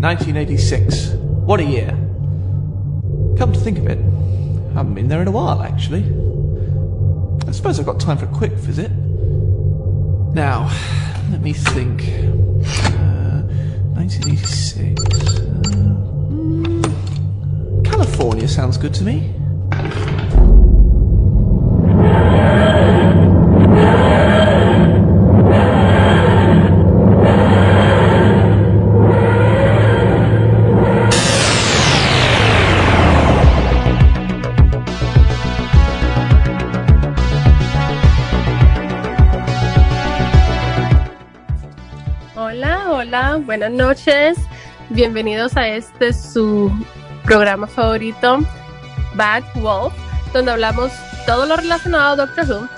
1986. What a year. Come to think of it, I haven't been there in a while, actually. I suppose I've got time for a quick visit. Now, let me think. Uh, 1986. Uh, mm, California sounds good to me. Buenas noches. Bienvenidos a este su programa favorito, Bad Wolf, donde hablamos todo lo relacionado a Doctor Who.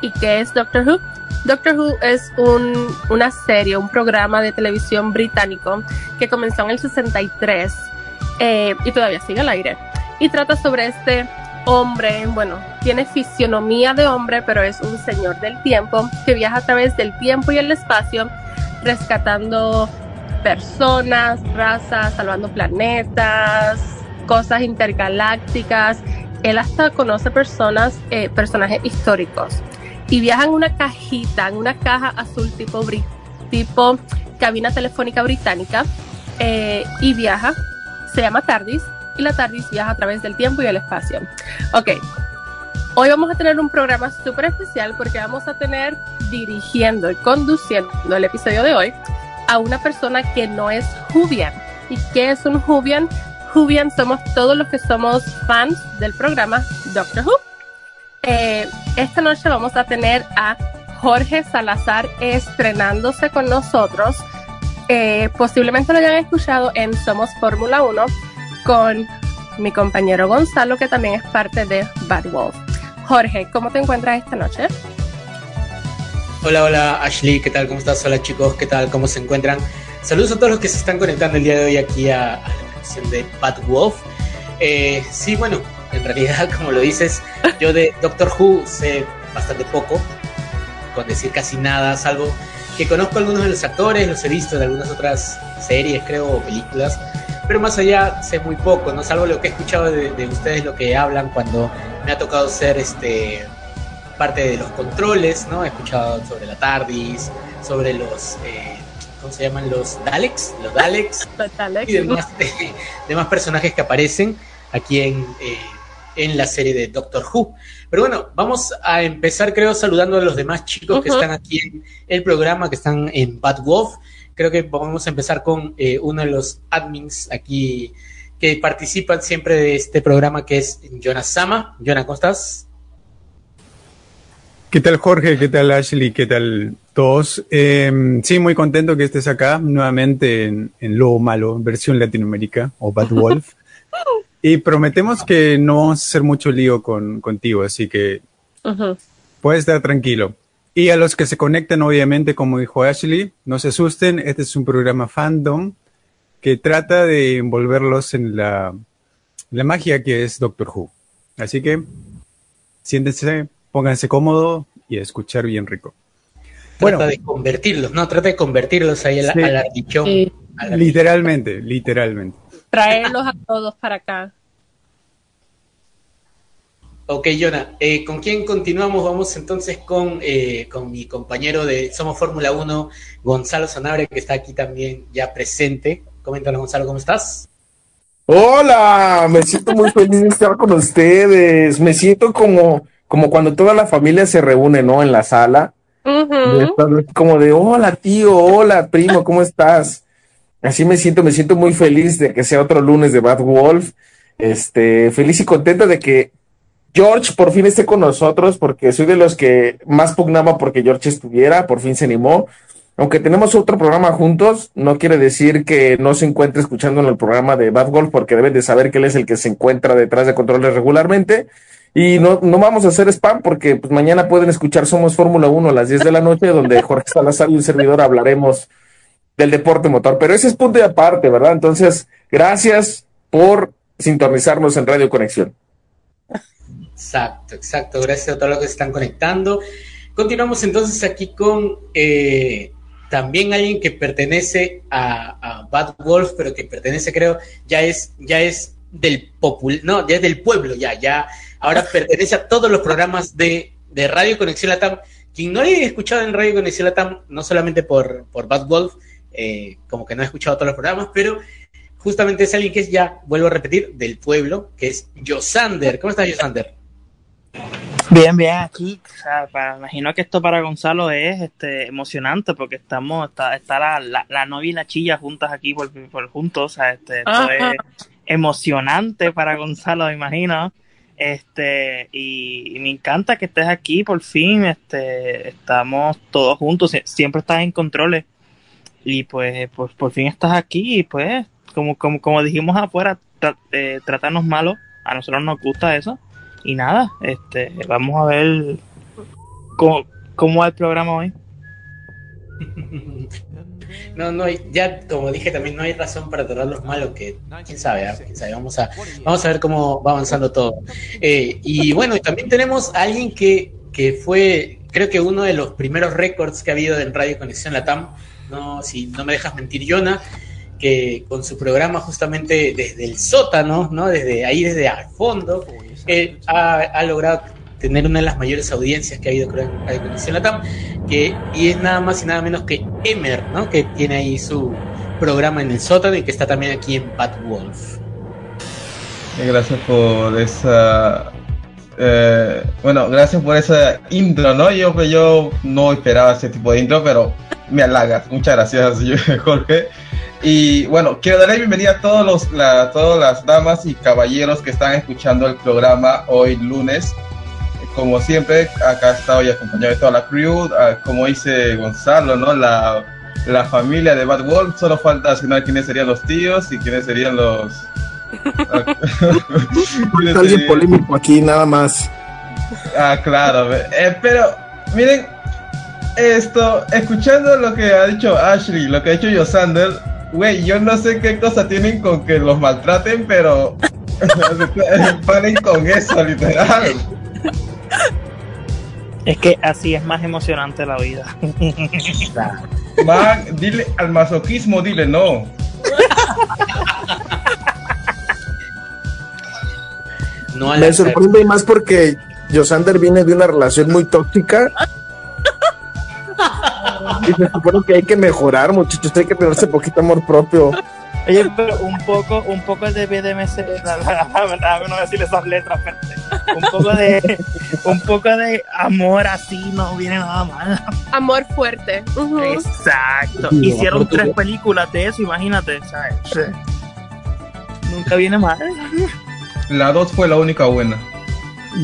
¿Y qué es Doctor Who? Doctor Who es un, una serie, un programa de televisión británico que comenzó en el 63 eh, y todavía sigue al aire. Y trata sobre este hombre, bueno, tiene fisionomía de hombre, pero es un señor del tiempo que viaja a través del tiempo y el espacio rescatando personas, razas, salvando planetas, cosas intergalácticas. Él hasta conoce personas, eh, personajes históricos. Y viaja en una cajita, en una caja azul tipo, tipo cabina telefónica británica. eh, y viaja, se llama TARDIS. Y la TARDIS viaja a través del tiempo y el espacio. Ok, Hoy vamos a tener un programa súper especial porque vamos a tener dirigiendo y conduciendo el episodio de hoy a una persona que no es Jubian. ¿Y qué es un Jubian? Jubian somos todos los que somos fans del programa Doctor Who. Eh, esta noche vamos a tener a Jorge Salazar estrenándose con nosotros. Eh, posiblemente lo hayan escuchado en Somos Fórmula 1 con mi compañero Gonzalo, que también es parte de Bad Wolf. Jorge, ¿cómo te encuentras esta noche? Hola, hola Ashley, ¿qué tal? ¿Cómo estás? Hola chicos, ¿qué tal? ¿Cómo se encuentran? Saludos a todos los que se están conectando el día de hoy aquí a, a la canción de Bad Wolf. Eh, sí, bueno, en realidad, como lo dices, yo de Doctor Who sé bastante poco, con decir casi nada, salvo que conozco algunos de los actores, los he visto en algunas otras series, creo, o películas, pero más allá sé muy poco, ¿no? Salvo lo que he escuchado de, de ustedes, lo que hablan cuando me ha tocado ser este parte de los controles, ¿no? He escuchado sobre la TARDIS, sobre los, eh, ¿cómo se llaman? Los Daleks, los Daleks y demás, demás personajes que aparecen aquí en, eh, en la serie de Doctor Who. Pero bueno, vamos a empezar, creo, saludando a los demás chicos que están aquí en el programa, que están en Bad Wolf. Creo que vamos a empezar con eh, uno de los admins aquí que participan siempre de este programa, que es Jonas Sama. Jonas, ¿cómo estás? ¿Qué tal Jorge? ¿Qué tal Ashley? ¿Qué tal todos? Eh, sí, muy contento que estés acá nuevamente en, en Lobo Malo, versión Latinoamérica o Bad Wolf. y prometemos que no vamos a hacer mucho lío con, contigo, así que puedes estar tranquilo. Y a los que se conectan, obviamente, como dijo Ashley, no se asusten, este es un programa fandom que trata de envolverlos en la, la magia que es Doctor Who. Así que siéntense, pónganse cómodo y a escuchar bien rico. Trata Bueno, de convertirlos, ¿no? Trata de convertirlos ahí al, Sí. al ardichón. Sí. literalmente, literalmente. Traerlos a todos para acá. Ok, Jonah, eh, ¿con quién continuamos? Vamos entonces con, eh, con mi compañero de Somos Fórmula 1, Gonzalo Sanabria, que está aquí también ya presente. Coméntanos, Gonzalo, ¿cómo estás? Hola, me siento muy feliz de estar con ustedes. Me siento como, como cuando toda la familia se reúne, ¿no? En la sala. Como de, hola tío, hola primo, ¿cómo estás? Así me siento, me siento muy feliz de que sea otro lunes de Bad Wolf. Este, feliz y contento de que George por fin esté con nosotros, porque soy de los que más pugnaba porque George estuviera, por fin se animó. Aunque tenemos otro programa juntos, no quiere decir que no se encuentre escuchando en el programa de Bad Wolf, porque deben de saber que él es el que se encuentra detrás de controles regularmente. Y no, no vamos a hacer spam porque pues, mañana pueden escuchar Somos Fórmula 1 a las 10 de la noche, donde Jorge Salazar y un servidor hablaremos del deporte motor. Pero ese es punto y aparte, ¿verdad? Entonces, gracias por sintonizarnos en Radio Conexión. Exacto, exacto. Gracias a todos los que se están conectando. Continuamos entonces aquí con eh, también alguien que pertenece a, a, Bad Wolf, pero que pertenece, creo, ya es, ya es del popul, no, ya es del pueblo, ya, ya, ahora pertenece a todos los programas de, de Radio Conexión Latam. Quien no haya escuchado en Radio Conexión Latam, no solamente por, por Bad Wolf, eh, como que no ha escuchado todos los programas, pero justamente es alguien que es ya, vuelvo a repetir, del pueblo, que es Josander. ¿Cómo estás, Josander? Bien, bien, aquí, o sea, para, imagino que esto para Gonzalo es este emocionante porque estamos, está, está la, la, la, novia y la chilla juntas aquí por, por juntos, o sea, este, esto es emocionante para Gonzalo, me imagino. Este, y, y, me encanta que estés aquí por fin, este, estamos todos juntos, siempre estás en controles. Y pues, pues por fin estás aquí y pues, como, como, como dijimos afuera, tra eh, tratarnos malos, a nosotros nos gusta eso y nada, este, vamos a ver cómo, cómo va el programa hoy. No, no, ya como dije también no hay razón para tratar los malos que quién sabe, ¿eh? ¿Quién sabe? Vamos a vamos a ver cómo va avanzando todo. Eh, y bueno, también tenemos a alguien que, que fue, creo que uno de los primeros récords que ha habido en Radio Conexión Latam, no, si no me dejas mentir, Yona, que con su programa justamente desde el sótano, ¿no? Desde ahí, desde al fondo, eh, ha, logrado tener una de las mayores audiencias que ha habido creo, Radio Conexión Latam, que, y es nada más y nada menos que Emer, ¿no? Que tiene ahí su programa en el sótano y que está también aquí en Bad Wolf. Gracias por esa eh, bueno, gracias por esa intro, ¿no? Yo, yo no esperaba ese tipo de intro, pero me halagas. Muchas gracias, Jorge. Y bueno, quiero darle bienvenida a todos los, la, todas las damas y caballeros que están escuchando el programa hoy lunes. Como siempre, acá está hoy acompañado de toda la crew, como dice Gonzalo, ¿no? La, la familia de Bad Wolf. Solo falta asignar quiénes serían los tíos y quiénes serían los, alguien polémico aquí, nada más. Ah, claro. Eh, pero, miren, esto, escuchando lo que ha dicho Ashley, lo que ha dicho Yosander, güey, yo no sé qué cosa tienen con que los maltraten, pero paren con eso, literal. Es que así es más emocionante la vida. Man, dile al masoquismo, dile no. No Me sorprende más porque Josander viene de una relación muy tóxica. Y se supone que hay que mejorar, muchachos. Hay que tenerse poquito amor propio. Oye, pero un poco, un poco de BDMC, no decir esas letras, pero un poco de, un poco de amor así no viene nada mal. Amor fuerte. Uh -huh. Exacto. Sí, Hicieron tres películas de eso, imagínate, ¿sabes? Sí. Nunca viene mal. La 2 fue la única buena.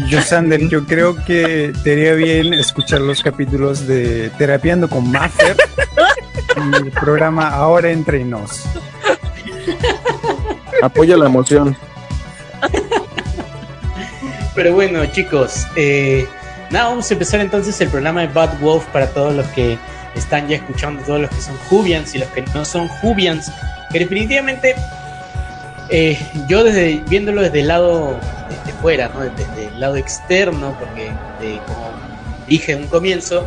Yo, Sander, yo creo que te haría bien escuchar los capítulos de Terapiando con Maffer en el programa Ahora Entre Nos. Apoya la emoción. Pero bueno, chicos, eh, nada, vamos a empezar entonces el programa de Bad Wolf para todos los que están ya escuchando, todos los que son Jubians y los que no son Jubians, que definitivamente eh, yo desde viéndolo desde el lado de, de fuera, ¿no? desde, desde, el lado externo, porque de, como dije en un comienzo,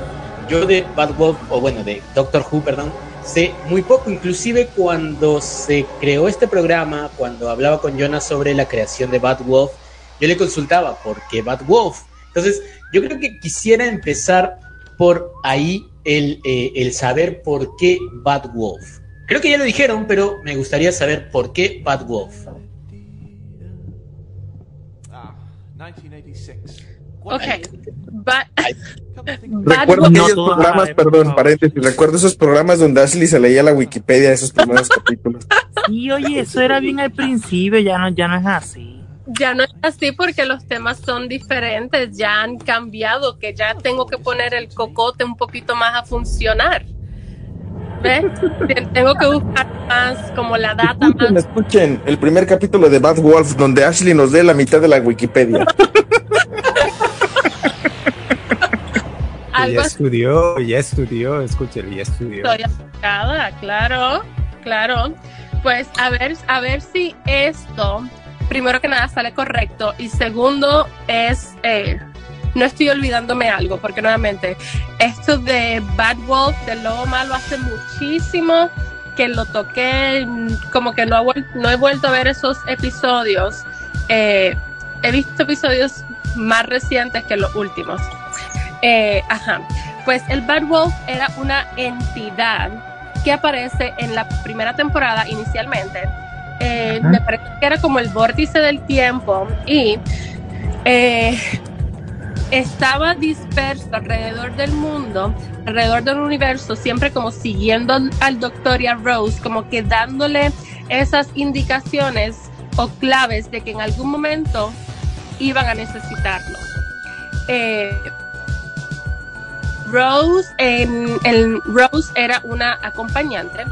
yo de Bad Wolf, o bueno, de Doctor Who, perdón, sé muy poco, inclusive cuando se creó este programa, cuando hablaba con Jonas sobre la creación de Bad Wolf, yo le consultaba, ¿por qué Bad Wolf? Entonces, yo creo que quisiera empezar por ahí el, eh, el saber por qué Bad Wolf. Creo que ya lo dijeron, pero me gustaría saber por qué Bad Ok. Ba recuerdo aquellos no programas, perdón, paréntesis, recuerdo esos programas donde Ashley se leía la Wikipedia de esos primeros capítulos. Y oye, eso era bien al principio, ya no, ya no es así. Ya no es así porque los temas son diferentes, ya han cambiado, que ya tengo que poner el cocote un poquito más a funcionar. ¿Ves? Tengo que buscar más como la data escuchen, más. Escuchen el primer capítulo de Bad Wolf donde Ashley nos dé la mitad de la Wikipedia. ya estudió, ya estudió, escúchale, ya estudió. Estoy aplicada, claro, claro. Pues a ver, a ver si esto, primero que nada, sale correcto y segundo es, eh, no estoy olvidándome algo, porque nuevamente, esto de Bad Wolf, del lobo malo, hace muchísimo que lo toqué, como que no, no he vuelto a ver esos episodios. Eh, he visto episodios más recientes que los últimos. Eh, ajá. Pues el Bad Wolf era una entidad que aparece en la primera temporada inicialmente. Eh, me parece que era como el vórtice del tiempo y eh, estaba disperso alrededor del mundo, alrededor del universo, siempre como siguiendo al doctor y a Rose, como que dándole esas indicaciones o claves de que en algún momento iban a necesitarlo. Eh, Rose, en, Rose era una acompañante,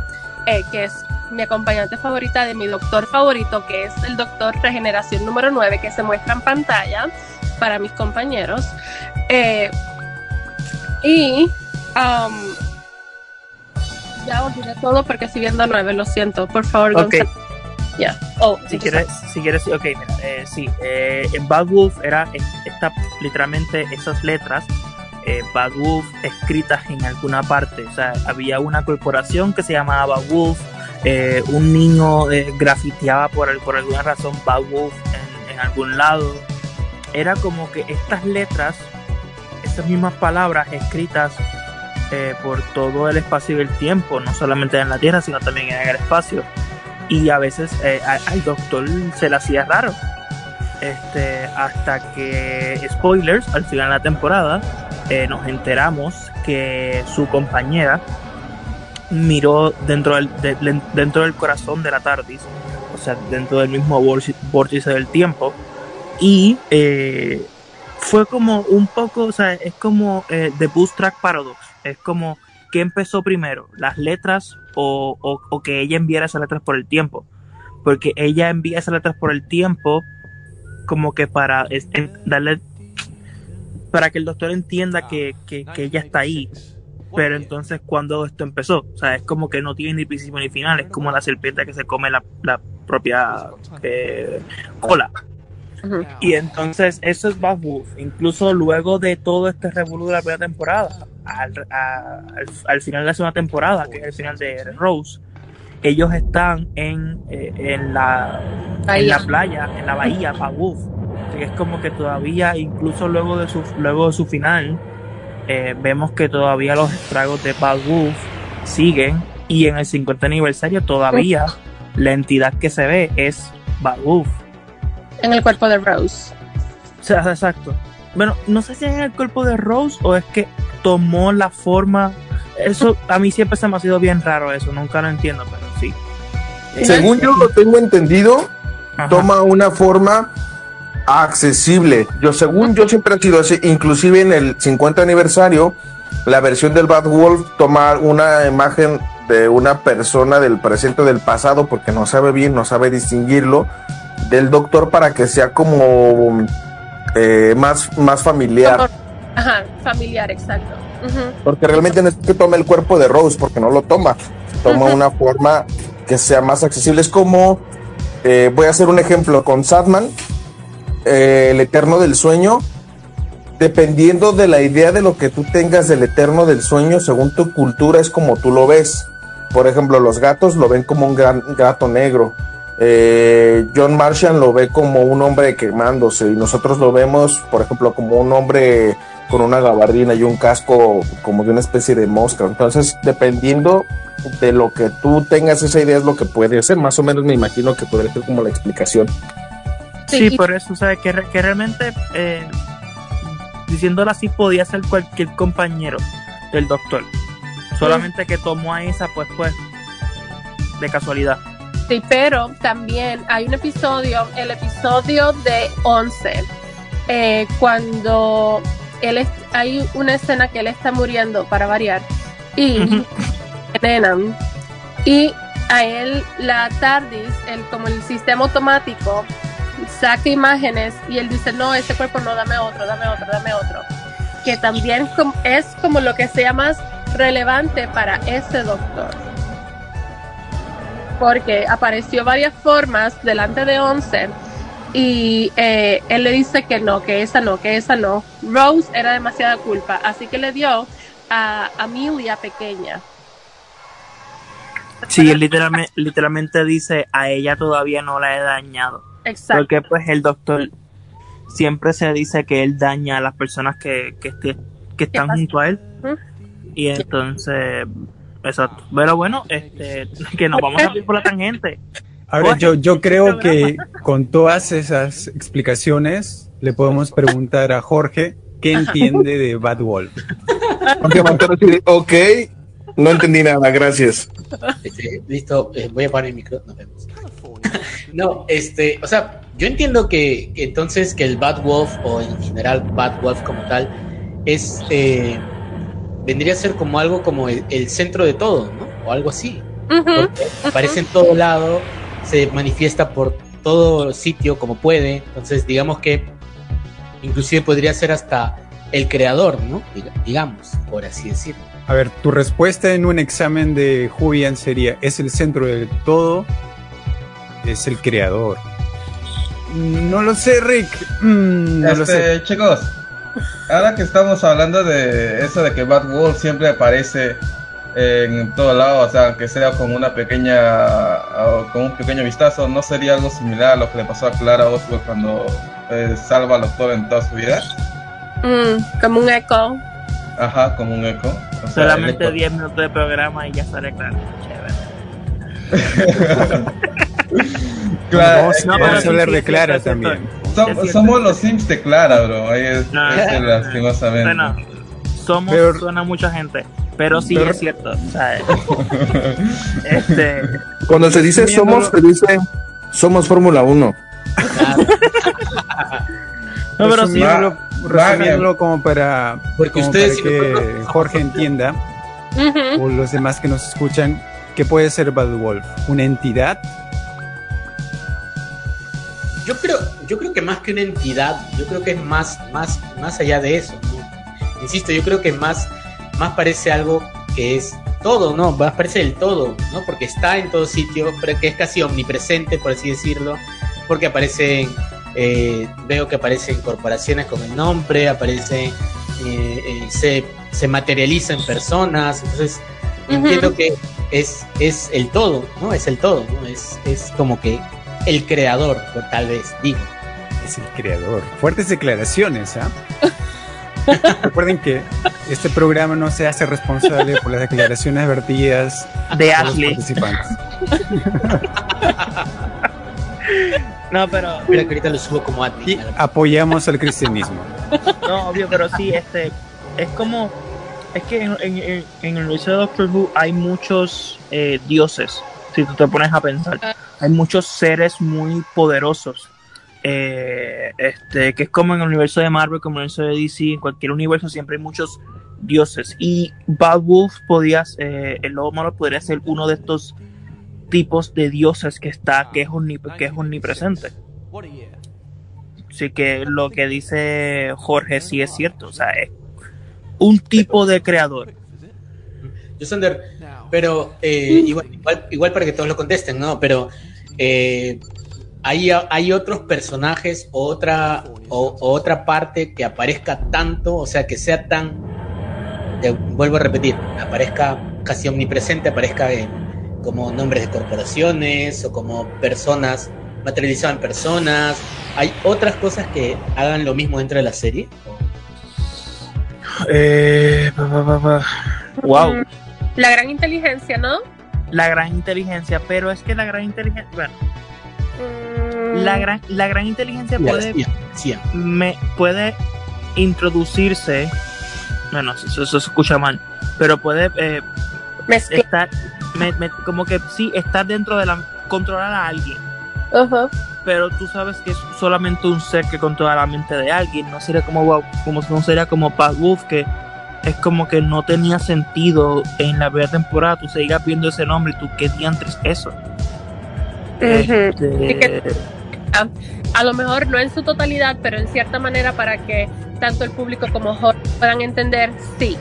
eh, que es mi acompañante favorita de mi doctor favorito, que es el doctor Regeneración número 9, que se muestra en pantalla para mis compañeros. Eh, y um, ya olvidé todo porque estoy viendo 9, lo siento. Por favor, okay. Ya. Oh, si quieres, si quieres, ok, mira, eh, sí, eh, en Bad Wolf era esta, literalmente esas letras eh, Bad Wolf escritas en alguna parte. O sea, había una corporación que se llamaba Bad Wolf, eh, un niño eh, grafiteaba por, alguna razón Bad Wolf en, algún lado. Era como que estas letras, estas mismas palabras escritas por todo el espacio y el tiempo, no solamente en la Tierra, sino también en el espacio. Y a veces al doctor se le hacía raro. Este, hasta que, spoilers, al final de la temporada, eh, nos enteramos que su compañera miró dentro del, dentro del corazón de la TARDIS, o sea, dentro del mismo vórtice del tiempo, y eh, fue como un poco, o sea, es como eh, The Track Paradox, es como que empezó primero, las letras o, o, que ella enviara esas letras por el tiempo, porque ella envía esas letras por el tiempo como que para darle para que el doctor entienda que, que, ella está ahí. Pero entonces, cuando esto empezó? O sea, es como que no tiene ni principio ni final, es como la serpiente que se come la, la propia eh, cola. Y entonces, eso es Bad Wolf. Incluso luego de todo este revolú de la primera temporada, al, al, final de la segunda temporada, que es el final de Rose, ellos están en, eh, en, la, en la playa, en la bahía, Wolf es como que todavía, incluso luego de su, luego de su final, eh, vemos que todavía los estragos de Wolf siguen y en el 50 aniversario todavía la entidad que se ve es Wolf. En el cuerpo de Rose. O sea, exacto. Bueno, no sé si es en el cuerpo de Rose o es que tomó la forma. Eso a mí siempre se me ha sido bien raro eso, nunca lo entiendo, pero sí. Según yo lo tengo entendido, toma una forma accesible. Yo, según yo siempre he sido así, inclusive en el 50 aniversario, la versión del Bad Wolf toma una imagen de una persona del presente o del pasado, porque no sabe bien, no sabe distinguirlo, del doctor para que sea como eh, más, más familiar. Ajá, familiar, exacto. Porque realmente no es que tome el cuerpo de Rose, porque no lo toma. Toma una forma que sea más accesible. Es como, eh, voy a hacer un ejemplo con Sadman eh, el eterno del sueño, dependiendo de la idea de lo que tú tengas del eterno del sueño, según tu cultura es como tú lo ves. Por ejemplo, los gatos lo ven como un gran gato negro. Eh, John Marshall lo ve como un hombre quemándose y nosotros lo vemos, por ejemplo, como un hombre con una gabardina y un casco como de una especie de mosca. Entonces, dependiendo de lo que tú tengas esa idea es lo que puede ser. Más o menos me imagino que podría ser como la explicación. Sí, por eso, o sea, que, que realmente, eh, diciéndolo así, podía ser cualquier compañero del doctor. Solamente que tomó a esa, pues, pues, de casualidad. Sí, pero también hay un episodio, el episodio de 11, eh, cuando él hay una escena que él está muriendo, para variar, y y a él la TARDIS, el, como el sistema automático, saca imágenes y él dice, no, ese cuerpo no, dame otro, dame otro, dame otro. Que también es como lo que sea más relevante para ese doctor. Porque apareció varias formas delante de Once y eh, él le dice que no, que esa no, que esa no. Rose era demasiada culpa, así que le dio a Amelia pequeña. Sí, él literalmente, literalmente dice, a ella todavía no la he dañado. Exacto. Porque pues el doctor siempre se dice que él daña a las personas que, que, esté- que están junto a él. Y entonces, exacto. Pero bueno, este, que nos vamos a ir por la tangente. Ahora, yo, yo creo que con todas esas explicaciones le podemos preguntar a Jorge qué entiende de Bad Wolf. Ok, no entendí nada, gracias. Este, listo, eh, voy a apagar el micro, nos vemos. no, este, o sea, yo entiendo que, que entonces que el Bad Wolf o en general Bad Wolf como tal es eh, vendría a ser como algo como el, el centro de todo, ¿no? O algo así. Porque aparece en todo lado, se manifiesta por todo sitio como puede, entonces digamos que inclusive podría ser hasta el creador, ¿no? Diga- Digamos, por así decirlo. A ver, tu respuesta en un examen de Julian sería, ¿es el centro del todo? ¿Es el creador? No lo sé, Rick. Mm, no lo sé. Este, chicos, ahora que estamos hablando de eso de que Bad Wolf siempre aparece en todo lado, o sea, aunque sea con una pequeña, con un pequeño vistazo, ¿no sería algo similar a lo que le pasó a Clara Oswald cuando eh, salva al doctor en toda su vida? Mm, como un eco. Ajá, como un eco. O sea, Solamente el eco- 10 minutos de programa y ya sale claro. Chévere. Clara, vamos, es no, que- pero vamos sí, a hablar de Clara también. som- somos los Sims de Clara, bro. Ahí es, no, lastimosamente. Bueno, somos, Pero- suena mucha gente, pero sí Pero- es cierto. O sea, este, Cuando se dice somos, se dice somos Fórmula 1. no, pero sí, resumiéndolo, Va- resumiéndolo como para, Porque como ustedes, para si que Jorge entienda, o los demás que nos escuchan, ¿qué puede ser Bad Wolf? ¿Una entidad? Yo creo, yo creo que más que una entidad, yo creo que es más, más, más allá de eso. ¿no? Insisto, yo creo que más, más parece algo que es todo, ¿no? Más parece el todo, ¿no? Porque está en todo sitio, pero que es casi omnipresente, por así decirlo, porque aparecen, eh, veo que aparecen corporaciones con el nombre, aparece, eh, eh, se, se materializa en personas, entonces entiendo que es, es el todo, ¿no? Es el todo, ¿no? Es, es como que el creador, por tal vez, digo. Es el creador. Fuertes declaraciones, ¿ah? Recuerden que este programa no se hace responsable por las declaraciones vertidas de por los Ashley. participantes. No, pero Espera que ahorita lo subo como. Y apoyamos al cristianismo. No, obvio, pero sí, este, es como, es que en, en- en- en el universo de Doctor Who hay muchos eh, dioses, si tú te pones a pensar, hay muchos seres muy poderosos, eh, este, que es como en el universo de Marvel, como en el universo de DC, en cualquier universo siempre hay muchos dioses, y Bad Wolf podías, eh, el lobo malo podría ser uno de estos tipos de dioses que está, que es, omnipresente. Así que lo que dice Jorge sí es cierto. O sea, es un tipo de creador. Yo, Sander, pero eh, igual, igual, para que todos lo contesten, ¿no? Pero hay, hay otros personajes o otra, o, o otra parte que aparezca tanto, o sea, que sea tan, te vuelvo a repetir, aparezca casi omnipresente, aparezca en- como nombres de corporaciones o como personas, materializadas en personas. ¿Hay otras cosas que hagan lo mismo dentro de la serie? Eh. Wow. Mm, La gran inteligencia, ¿no? La gran inteligencia, pero es que la gran inteligencia, bueno, Mm, la gran, la gran inteligencia puede, me, puede introducirse, bueno, eso, eso se escucha mal, pero puede eh, estar, me- me- como que sí, estar dentro de la, controlar a alguien. Pero tú sabes que es solamente un ser que controla la mente de alguien, no sería como como no sería como Bad Wolf que es como que no tenía sentido en la primera temporada, tú sigas viendo ese nombre y tú qué diantres es Este, que- a lo mejor no en su totalidad, pero en cierta manera para que tanto el público como Jorge puedan entender, sí.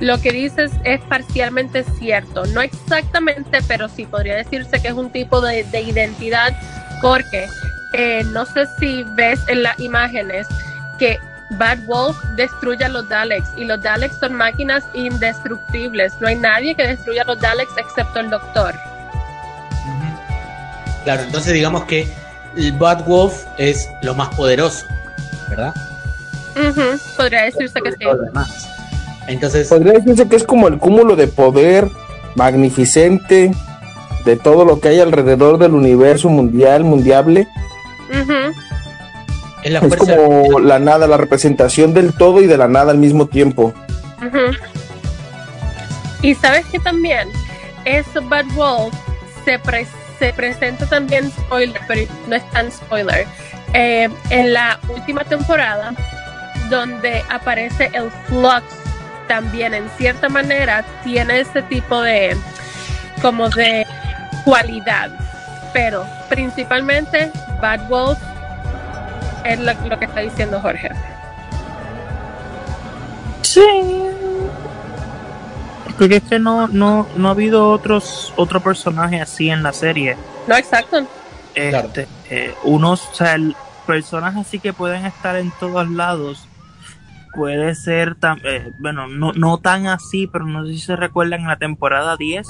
Lo que dices es parcialmente cierto, no exactamente, pero sí podría decirse que es un tipo de, de identidad porque eh, no sé si ves en las imágenes que Bad Wolf destruye a los Daleks y los Daleks son máquinas indestructibles. No hay nadie que destruya a los Daleks excepto el Doctor. Claro, entonces digamos que el Bad Wolf es lo más poderoso, ¿verdad? Podría decirse que sí. Todo lo demás. Entonces, Podría decirse que es como el cúmulo de poder magnificente de todo lo que hay alrededor del universo mundial, mundiable. Es la Es como la nada, la representación del todo y de la nada al mismo tiempo. Y sabes que también eso Bad Wolf se, pre- se presenta también spoiler, pero no es tan spoiler. eh, en la última temporada, donde aparece el Flux, también en cierta manera tiene ese tipo de como de cualidad. Pero principalmente Bad Wolf es lo, lo que está diciendo Jorge. Sí. Porque es que no, no, no ha habido otros otro personaje así en la serie. No, exacto. Claro. Este, eh, unos, o sea, el- personas así que pueden estar en todos lados. Puede ser tan, eh, bueno, no, no tan así, pero no sé si se recuerdan en la temporada 10,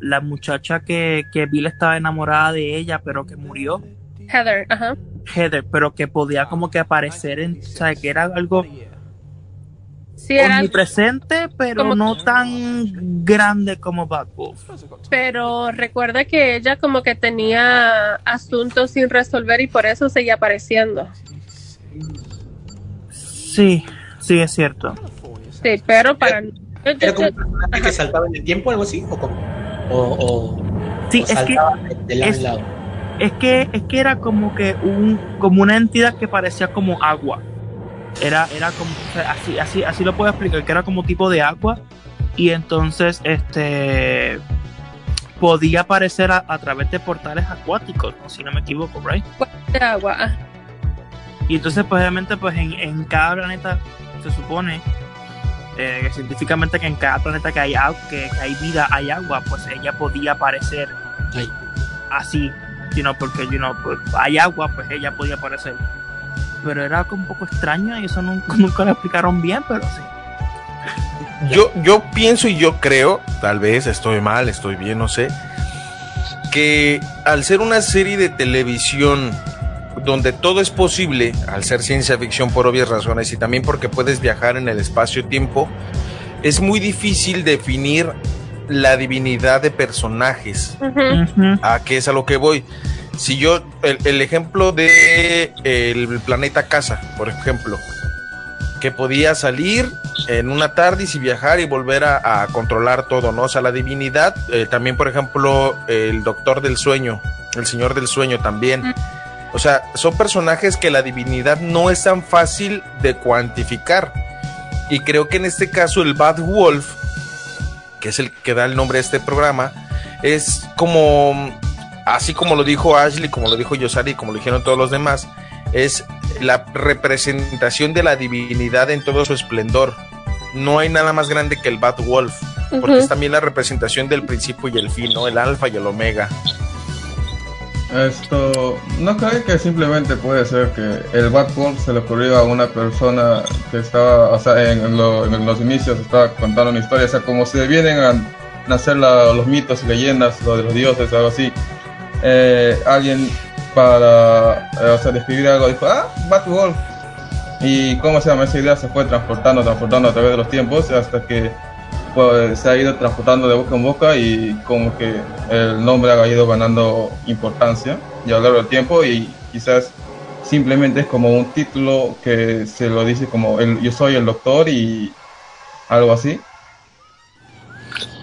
la muchacha que, que Bill estaba enamorada de ella, pero que murió, Heather, ajá. Heather, pero que podía como que aparecer en, o sea, que era algo Sí, era, omnipresente, pero como- no tan grande como Bad Wolf. pero recuerda que ella como que tenía asuntos sin resolver y por eso seguía apareciendo. Sí, sí, es cierto. Sí, pero para... ¿Era como un que saltaba en el tiempo algo así? ¿O cómo? O, o, Sí, o es que saltaba de, de lado es- en lado. Es que, es que era como que un, como una entidad que parecía como agua. Era, era como, o sea, así, así, así lo puedo explicar, que era como tipo de agua. Y entonces, este podía aparecer a, a través de portales acuáticos, si no me equivoco, right? de agua. ah. Y entonces, pues obviamente, pues en, en cada planeta se supone eh, científicamente que en cada planeta que hay, agua, que, que hay vida, hay agua, pues ella podía aparecer Ay. así, you know, porque you know, pues, hay agua, pues ella podía aparecer. Pero era como un poco extraño y eso nunca, nunca lo explicaron bien, pero sí. Yo, yo pienso y yo creo, tal vez estoy mal, estoy bien, no sé, que al ser una serie de televisión donde todo es posible, al ser ciencia ficción por obvias razones y también porque puedes viajar en el espacio-tiempo, es muy difícil definir la divinidad de personajes. Ujú. Ujú. ¿A qué es a lo que voy? Si yo, el, el ejemplo de el planeta Casa, por ejemplo, que podía salir en una tarde y viajar y volver a, a controlar todo, ¿no? O sea, la divinidad, eh, también, por ejemplo, el Doctor del Sueño, el Señor del Sueño también. O sea, son personajes que la divinidad no es tan fácil de cuantificar. Y creo que en este caso el Bad Wolf, que es el que da el nombre a este programa, es como, así como lo dijo Ashley, como lo dijo Yosari, como lo dijeron todos los demás, es la representación de la divinidad en todo su esplendor. No hay nada más grande que el Bad Wolf, porque es también la representación del principio y el fin, ¿no? El alfa y el omega. Esto, ¿no creo que simplemente puede ser que el Bad Wolf se le ocurrió a una persona que estaba, o sea, en, en lo- en los inicios estaba contando una historia, o sea, como se vienen a nacer la- los mitos y leyendas, lo de los dioses, algo así. Eh, alguien para, eh, o sea, describir algo dijo, ah, Wolf. Y cómo se llama esa idea se fue transportando, transportando a través de los tiempos hasta que pues, se ha ido transportando de boca en boca y como que el nombre ha ido ganando importancia y a lo largo del tiempo y quizás simplemente es como un título que se lo dice como el, yo soy el doctor y algo así.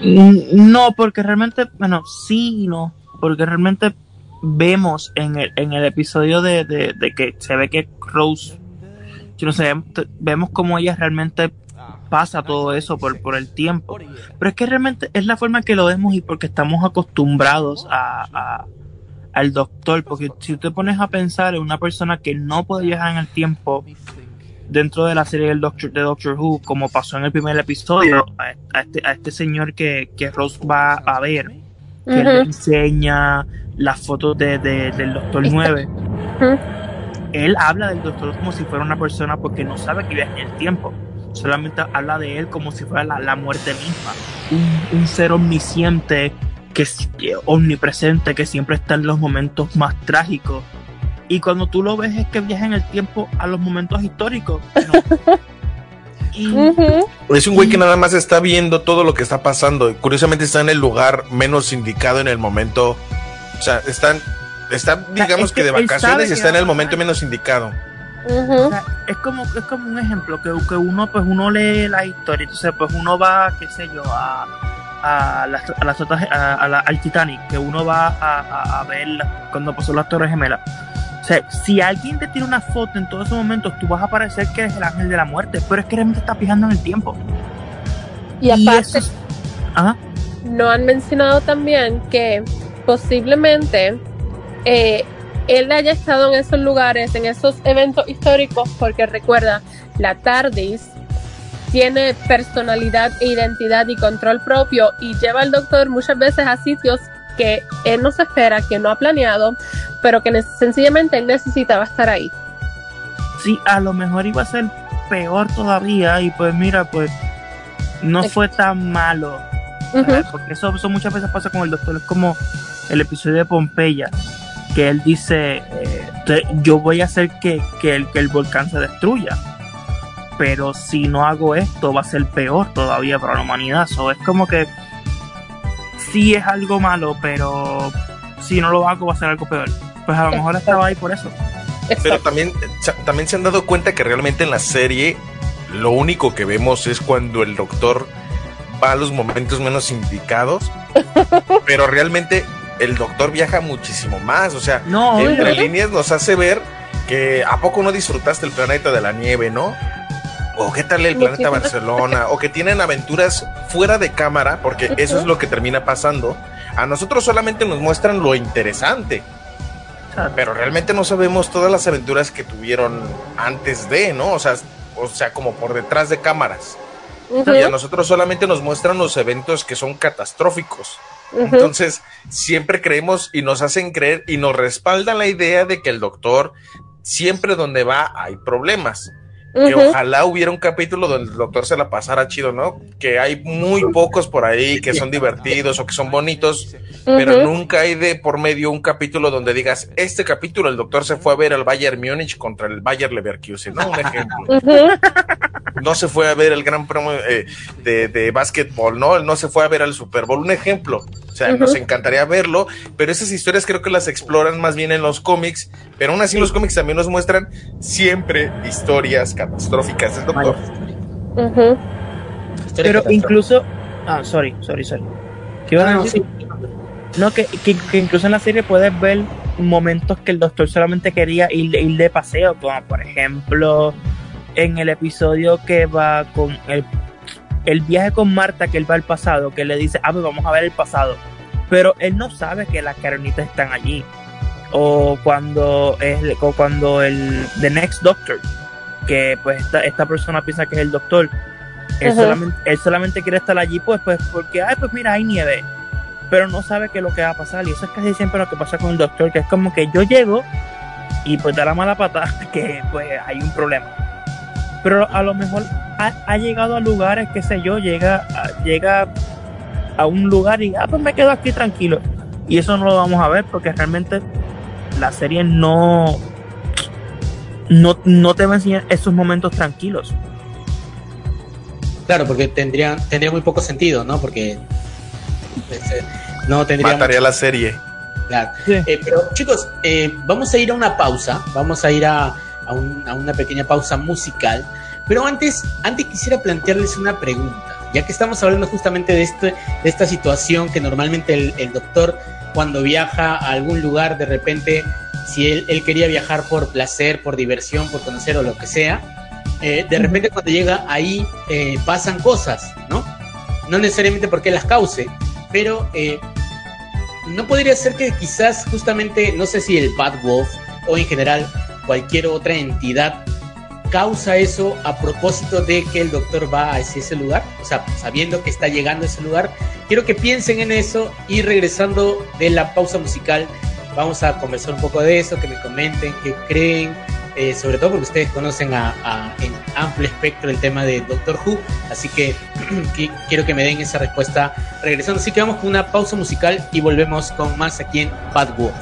Mm, No, porque realmente, bueno, sí no, porque realmente vemos en el, en el episodio de, de, de que se ve que Rose, yo no sé, vemos como ella realmente pasa todo eso por, por el tiempo. Pero es que realmente es la forma que lo vemos y porque estamos acostumbrados a, a- al doctor, porque si te pones a pensar en una persona que no puede viajar en el tiempo dentro de la serie del Doctor, de Doctor Who, como pasó en el primer episodio, a, a este, a este señor que, que Rose va a ver, que le Ujú. enseña las fotos de, de- del Doctor Está- 9. Él habla del doctor como si fuera una persona porque no sabe que viaja en el tiempo. Solamente habla de él como si fuera la, muerte misma. Un, un, ser omnisciente, que es omnipresente, que siempre está en los momentos más trágicos. Y cuando tú lo ves es que viaja en el tiempo a los momentos históricos. Es un güey que nada más está viendo todo lo que está pasando. Curiosamente está en el lugar menos indicado en el momento. O sea, están, está, digamos que, de vacaciones y está en el momento menos indicado. es como es como un ejemplo que, que, uno pues uno lee la historia entonces pues uno va qué sé yo a, a las, a las a, la, al Titanic que uno va a, a, ver cuando pasó las Torres Gemelas o sea, si alguien te tira una foto en todos esos momentos, tú vas a parecer que eres el ángel de la muerte, pero es que realmente estás fijando en el tiempo. Y aparte, no han mencionado también que posiblemente eh, él haya estado en esos lugares, en esos eventos históricos, porque recuerda, la TARDIS tiene personalidad e identidad y control propio y lleva al doctor muchas veces a sitios que él no se espera, que no ha planeado, pero que sencillamente él necesitaba estar ahí. Sí, a lo mejor iba a ser peor todavía y pues mira, pues no fue tan malo. Porque eso, muchas veces pasa con el doctor, es como el episodio de Pompeya, que él dice, eh, yo voy a hacer que, que, el, que el volcán se destruya, pero si no hago esto va a ser peor todavía para la humanidad. So, es como que sí es algo malo, pero si no lo hago va a ser algo peor. Pues a lo mejor estaba ahí por eso. Pero también, también se han dado cuenta que realmente en la serie lo único que vemos es cuando el doctor va a los momentos menos indicados, pero realmente el doctor viaja muchísimo más, o sea, entre líneas nos hace ver que a poco no disfrutaste el planeta de la nieve, ¿no? O qué tal el planeta Barcelona, o que tienen aventuras fuera de cámara, porque eso es lo que termina pasando. A nosotros solamente nos muestran lo interesante, pero realmente no sabemos todas las aventuras que tuvieron antes de, ¿no? O sea, o sea, como por detrás de cámaras. Y a nosotros solamente nos muestran los eventos que son catastróficos. Entonces, siempre creemos y nos hacen creer y nos respaldan la idea de que el doctor siempre donde va hay problemas. Que ojalá hubiera un capítulo donde el doctor se la pasara chido, ¿no? Que hay muy pocos por ahí que son divertidos o que son bonitos, pero nunca hay de por medio un capítulo donde digas, este capítulo el doctor se fue a ver al Bayern Múnich contra el Bayern Leverkusen, ¿no? Un ejemplo. No se fue a ver el gran premio eh, de, de básquetbol, ¿no? No se fue a ver al Super Bowl, un ejemplo. O sea, nos encantaría verlo, pero esas historias creo que las exploran más bien en los cómics, pero aún así los cómics también nos muestran siempre historias catastróficas del doctor. Pero incluso. Ah, sorry, sorry, sorry. ¿Qué iban a ah, decir? No, que, que, incluso en la serie puedes ver momentos que el doctor solamente quería ir, ir de paseo, como por ejemplo en el episodio que va con el el viaje con Marta que él va al pasado, que le dice, ah, pues vamos a ver el pasado. Pero él no sabe que las caronitas están allí. O cuando, es, cuando el The Next Doctor, que pues esta, esta persona piensa que es el doctor, él, solamente, él solamente quiere estar allí pues, pues porque, ay, pues mira, hay nieve. Pero no sabe qué es lo que va a pasar. Y eso es casi siempre lo que pasa con el doctor, que es como que yo llego y pues da la mala pata que pues hay un problema pero a lo mejor ha, llegado a lugares, qué sé yo, llega, a, llega a un lugar y, ah, pues me quedo aquí tranquilo. Y eso no lo vamos a ver porque realmente la serie no, no, no te va a enseñar esos momentos tranquilos. Claro, porque tendría, tendría muy poco sentido, ¿no? Porque este, no tendría... Mataría la serie. Claro. Eh, pero chicos, eh, vamos a ir a una pausa, vamos a ir a a, una pequeña pausa musical. Pero antes, antes quisiera plantearles una pregunta, ya que estamos hablando justamente de, este, de esta situación que normalmente el, doctor cuando viaja a algún lugar, de repente, si él, él quería viajar por placer, por diversión, por conocer o lo que sea, eh, de repente cuando llega ahí eh, pasan cosas, ¿no? No necesariamente porque las cause, pero eh, no podría ser que quizás justamente, no sé si el Bad Wolf o en general cualquier otra entidad causa eso a propósito de que el doctor va hacia ese lugar, o sea, sabiendo que está llegando a ese lugar. Quiero que piensen en eso y regresando de la pausa musical, vamos a conversar un poco de eso, que me comenten qué creen, eh, sobre todo porque ustedes conocen a, a- en amplio espectro el tema de Doctor Who, así que qui- quiero que me den esa respuesta regresando. Así que vamos con una pausa musical y volvemos con más aquí en Bad Wolf.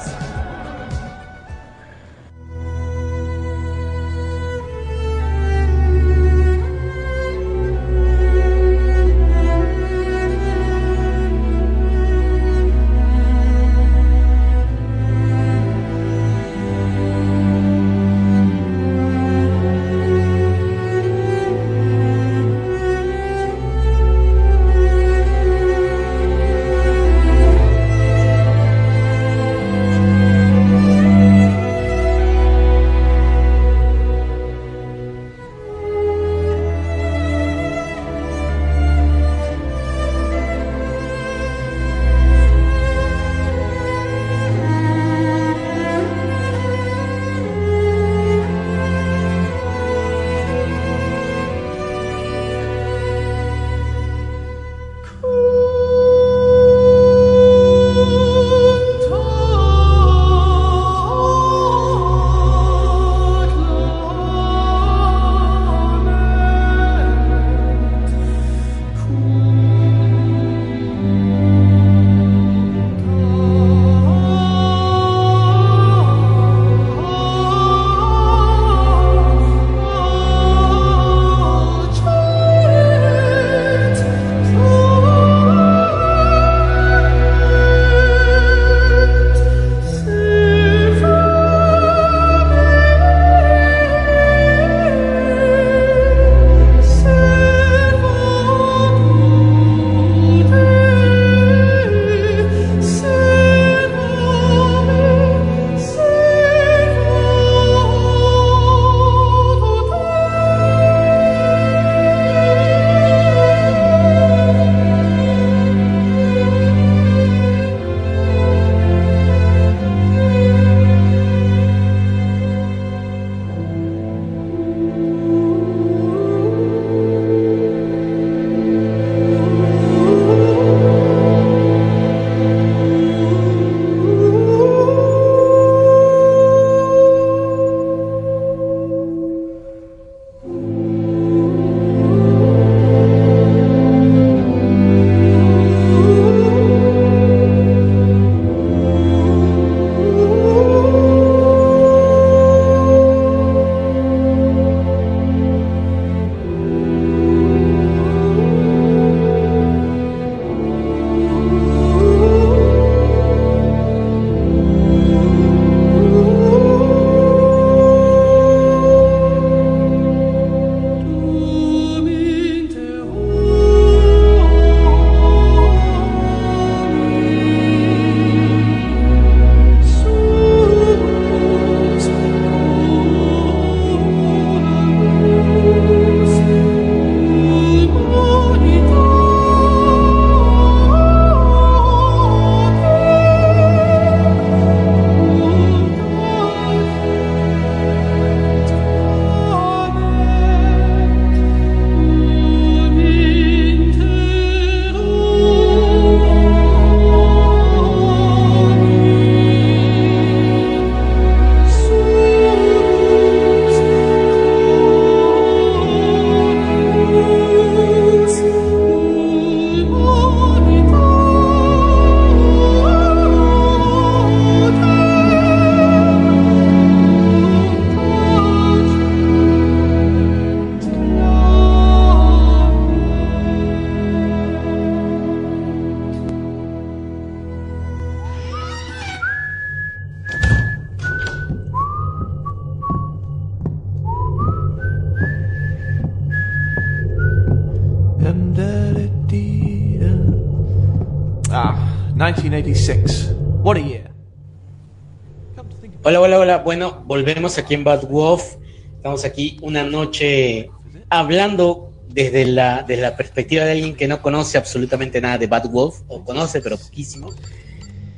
Bueno, volvemos aquí en Bad Wolf. Estamos aquí una noche hablando desde la, desde la perspectiva de alguien que no conoce absolutamente nada de Bad Wolf, o conoce, pero poquísimo.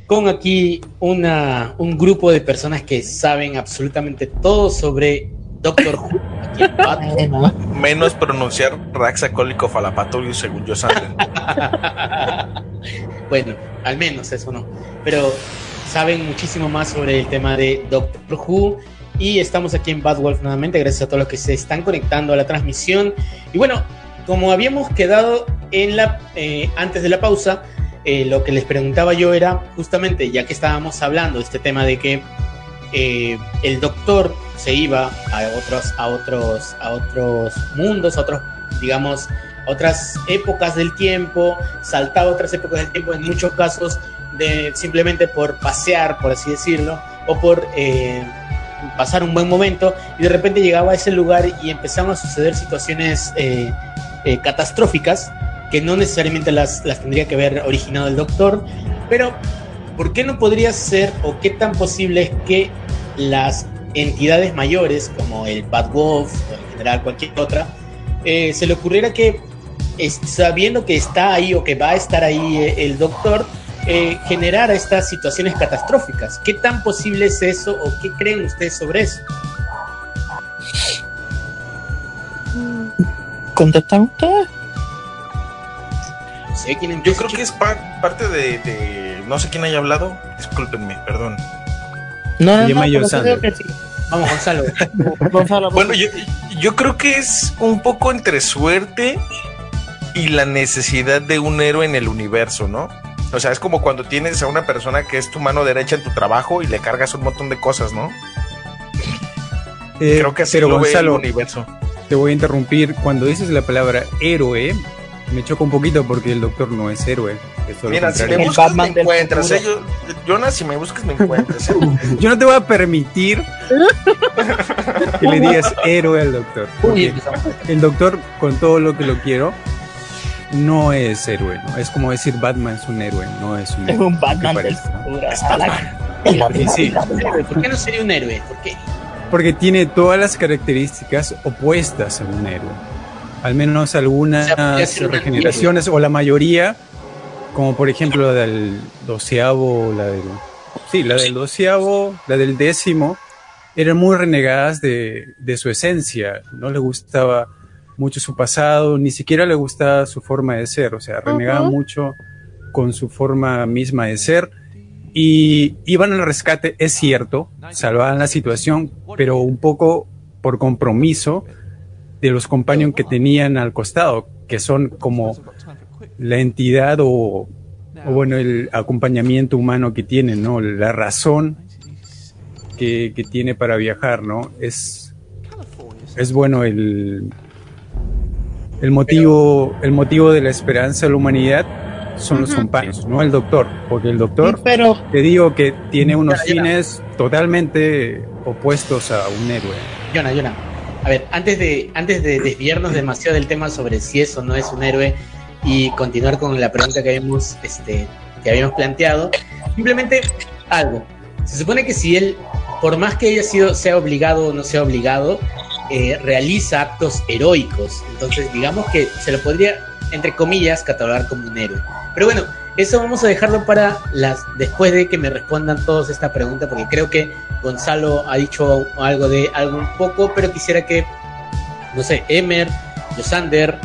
Con aquí una, un grupo de personas que saben absolutamente todo sobre Doctor Who. Aquí en Bad Wolf. Menos pronunciar Raxacólico Falapatulio según yo saben. bueno, al menos eso no. Pero saben muchísimo más sobre el tema de Doctor Who. Y estamos aquí en Bad Wolf nuevamente, gracias a todos los que se están conectando a la transmisión. Y bueno, como habíamos quedado en la, eh, antes de la pausa, eh, lo que les preguntaba yo era justamente, ya que estábamos hablando de este tema de que eh, el doctor se iba a otros, a otros, a otros mundos, a otros, digamos, otras épocas del tiempo, saltaba otras épocas del tiempo, en muchos casos simplemente por pasear, por así decirlo, o por eh, pasar un buen momento, y de repente llegaba a ese lugar y empezaban a suceder situaciones eh, eh, catastróficas que no necesariamente las, las tendría que haber originado el doctor, pero ¿por qué no podría ser o qué tan posible es que las entidades mayores, como el Bad Wolf o en general cualquier otra, se le ocurriera que, sabiendo que está ahí o que va a estar ahí el doctor, eh, generara estas situaciones catastróficas? ¿Qué tan posible es eso o qué creen ustedes sobre eso? ¿Contestan ustedes? Yo creo que es par- parte de, de- No sé quién haya hablado. Discúlpenme, perdón. No, no, no, que sí. Vamos, Gonzalo. Gonzalo, Bueno, yo, yo creo que es un poco entre suerte y la necesidad de un héroe en el universo, ¿no? O sea, es como cuando tienes a una persona que es tu mano derecha en tu trabajo y le cargas un montón de cosas, ¿no? Eh, Creo que así pero lo ve el universo. te voy a interrumpir. Cuando dices la palabra héroe, me choca un poquito porque el doctor no es héroe. Es Mira, si me buscas, me encuentras. ¿eh? Yo- Jonas, si me buscas, me encuentras. ¿eh? Yo no te voy a permitir que le digas héroe al doctor. El doctor, con todo lo que lo quiero, no es héroe. ¿no? Es como decir Batman es un héroe, no es un Es héroe. un Batman del futuro. A la- Porque sí, ¿Por qué no sería un héroe? ¿Por qué? porque tiene todas las características opuestas a un héroe. Al menos algunas O sea, regeneraciones o la mayoría, como por ejemplo la del doceavo, la del sí, la del doceavo, la del décimo, eran muy renegadas de, de su esencia. No le gustaba mucho su pasado, ni siquiera le gustaba su forma de ser. O sea, renegaba mucho con su forma misma de ser. Y iban al rescate, es cierto, salvaban la situación, pero un poco por compromiso de los compañeros que tenían al costado, que son como la entidad o, o bueno, el acompañamiento humano que tienen, ¿no? La razón que, que tiene para viajar, ¿no? Es, es bueno el, el motivo, el motivo de la esperanza de la humanidad son los compañeros, no el doctor, porque el doctor, Pero te digo que tiene unos Ya, ya. fines totalmente opuestos a un héroe. Yona, Yona. A ver, antes de, antes de desviarnos demasiado del tema sobre si es o no es un héroe y continuar con la pregunta que habíamos, este, que habíamos planteado, simplemente algo. Se supone que si él, por más que haya sido, sea obligado o no sea obligado, eh, realiza actos heroicos. Entonces, digamos que se lo podría, entre comillas, catalogar como un héroe. Pero bueno, eso vamos a dejarlo para las después de que me respondan todos esta pregunta, porque creo que Gonzalo ha dicho algo de algo un poco, pero quisiera que, no sé, Emer, Yosander,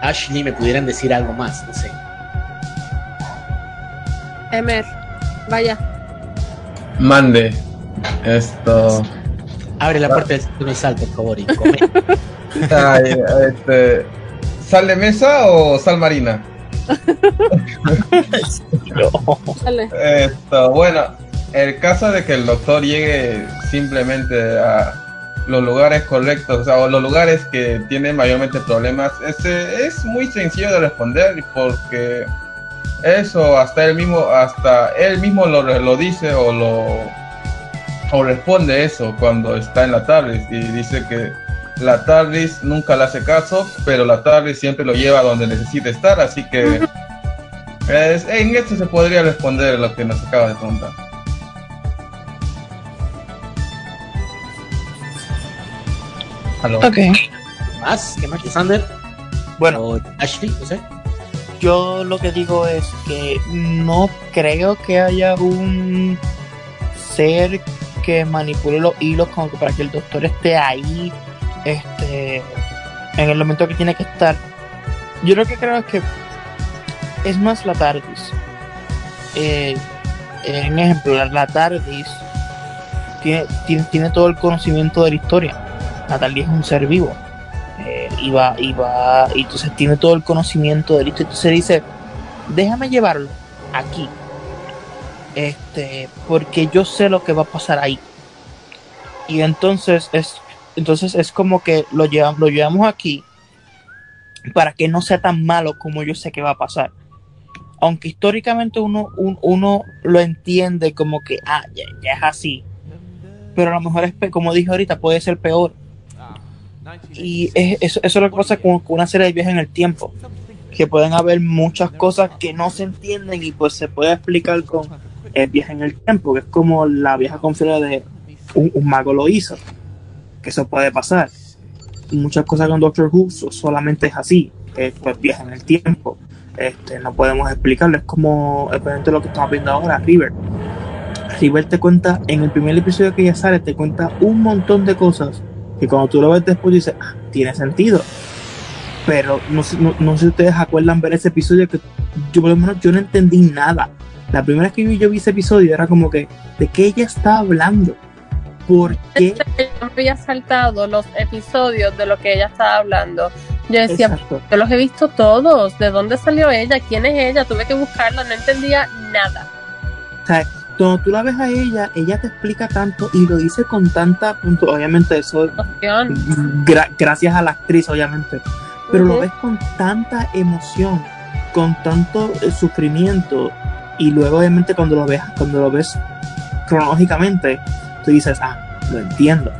Ashley me pudieran decir algo más, no sé. Emer, vaya. Mande. Esto. Abre la puerta del centro y sal, por favor, y come. Ay, este, ¿Sal de mesa o sal marina? Esto, bueno, el caso de que el doctor llegue simplemente a los lugares correctos, o sea, o los lugares que tienen mayormente problemas, este, es muy sencillo de responder porque eso hasta él mismo, hasta él mismo lo, lo dice o lo o responde eso cuando está en la TARDIS y dice que la TARDIS nunca le hace caso, pero la TARDIS siempre lo lleva donde necesita estar, así que es- en esto se podría responder lo que nos acaba de preguntar. Aló. Ok. ¿Más? ¿Qué más? ¿Yosander? Bueno, ¿O Ashley? No sé. yo lo que digo es que no creo que haya un ser que manipule los hilos como que para que el doctor esté ahí este en el momento que tiene que estar yo lo que creo es que es más la TARDIS Eh, en ejemplo, la, TARDIS tiene, tiene, tiene todo el conocimiento de la historia. La TARDIS es un ser vivo. Eh, y va, y va, y entonces tiene todo el conocimiento de la historia. Entonces dice, déjame llevarlo aquí. Este, porque yo sé lo que va a pasar ahí. Y entonces es, entonces es como que lo llevamos, lo llevamos aquí para que no sea tan malo como yo sé que va a pasar. Aunque históricamente uno, un- uno lo entiende como que, ah, ya, ya es así. Pero a lo mejor es, como dije ahorita, puede ser peor. Y es- eso, eso es lo que pasa con, con una serie de viajes en el tiempo. Que pueden haber muchas cosas que no se entienden y pues se puede explicar con el viaje en el tiempo, que es como la vieja confianza de un, mago lo hizo. Que eso puede pasar. Muchas cosas con Doctor Who so- solamente es así. eh, pues viaja en el tiempo. Este, no podemos explicarlo. Es como presente lo que estamos viendo ahora, River. River te cuenta, en el primer episodio que ella sale, te cuenta un montón de cosas que cuando tú lo ves después dices, ah, tiene sentido. Pero no, no, no sé si ustedes acuerdan ver ese episodio que yo por lo menos yo no entendí nada. La primera vez que vi- yo vi ese episodio era como que, ¿de qué ella está hablando? ¿Por qué? Yo había saltado los episodios de lo que ella estaba hablando. Yo decía, Exacto. yo los he visto todos. ¿De dónde salió ella? ¿Quién es ella? Tuve que buscarla, no entendía nada. O sea, cuando tú la ves a ella, ella te explica tanto y lo dice con tanta, punto, obviamente eso gra- gracias a la actriz, obviamente, pero lo Ujú. ves con tanta emoción, con tanto eh, sufrimiento y luego obviamente cuando lo ves, cuando lo ves cronológicamente, tú dices, ah, lo entiendo.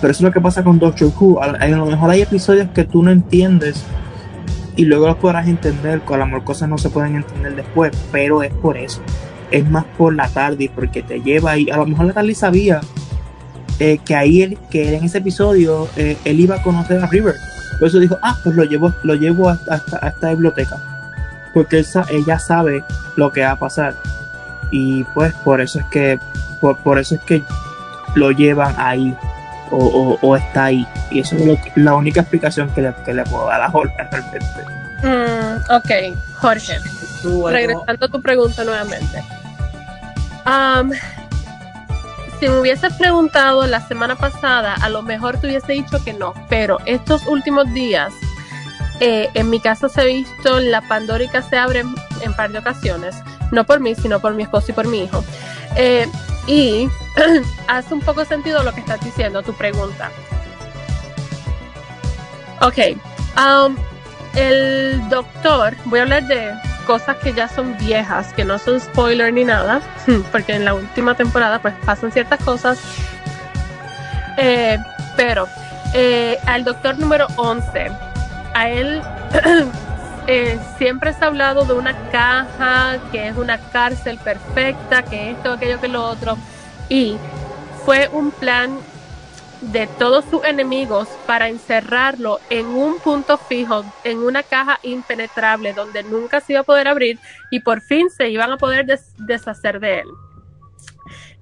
Pero eso es lo que pasa con Doctor Who. A, lo mejor hay episodios que tú no entiendes y luego los podrás entender, con a lo mejor cosas no se pueden entender después, pero es por eso. Es más por la tarde, porque te lleva y a lo mejor la tarde sabía eh, que ahí él, que en ese episodio eh, él iba a conocer a River. Por eso dijo, ah, pues lo llevo, lo llevo hasta, hasta- esta biblioteca. Porque él sa- ella sabe lo que va a pasar. Y pues por eso es que, por, por eso es que lo llevan ahí. O, o- o está ahí. Y eso es lo que- la única explicación que le, que le puedo dar a Jorge realmente. Mm, ok, Jorge. Tú, Regresando a tu pregunta nuevamente. Am, si me hubieses preguntado la semana pasada, a lo mejor te hubiese dicho que no, pero estos últimos días, eh, en mi casa se ha visto la Pandórica se abre en, en par de ocasiones, no por mí, sino por mi esposo y por mi hijo. Eh, y hace un poco sentido lo que estás diciendo, tu pregunta. Ok, am, el doctor, voy a hablar de cosas que ya son viejas, que no son spoiler ni nada, porque en la última temporada pues pasan ciertas cosas. Eh, pero eh, al doctor número 11, a él eh, siempre se ha hablado de una caja, que es una cárcel perfecta, que esto, aquello, que lo otro. Y fue un plan de todos sus enemigos para encerrarlo en un punto fijo, en una caja impenetrable donde nunca se iba a poder abrir y por fin se iban a poder des- deshacer de él.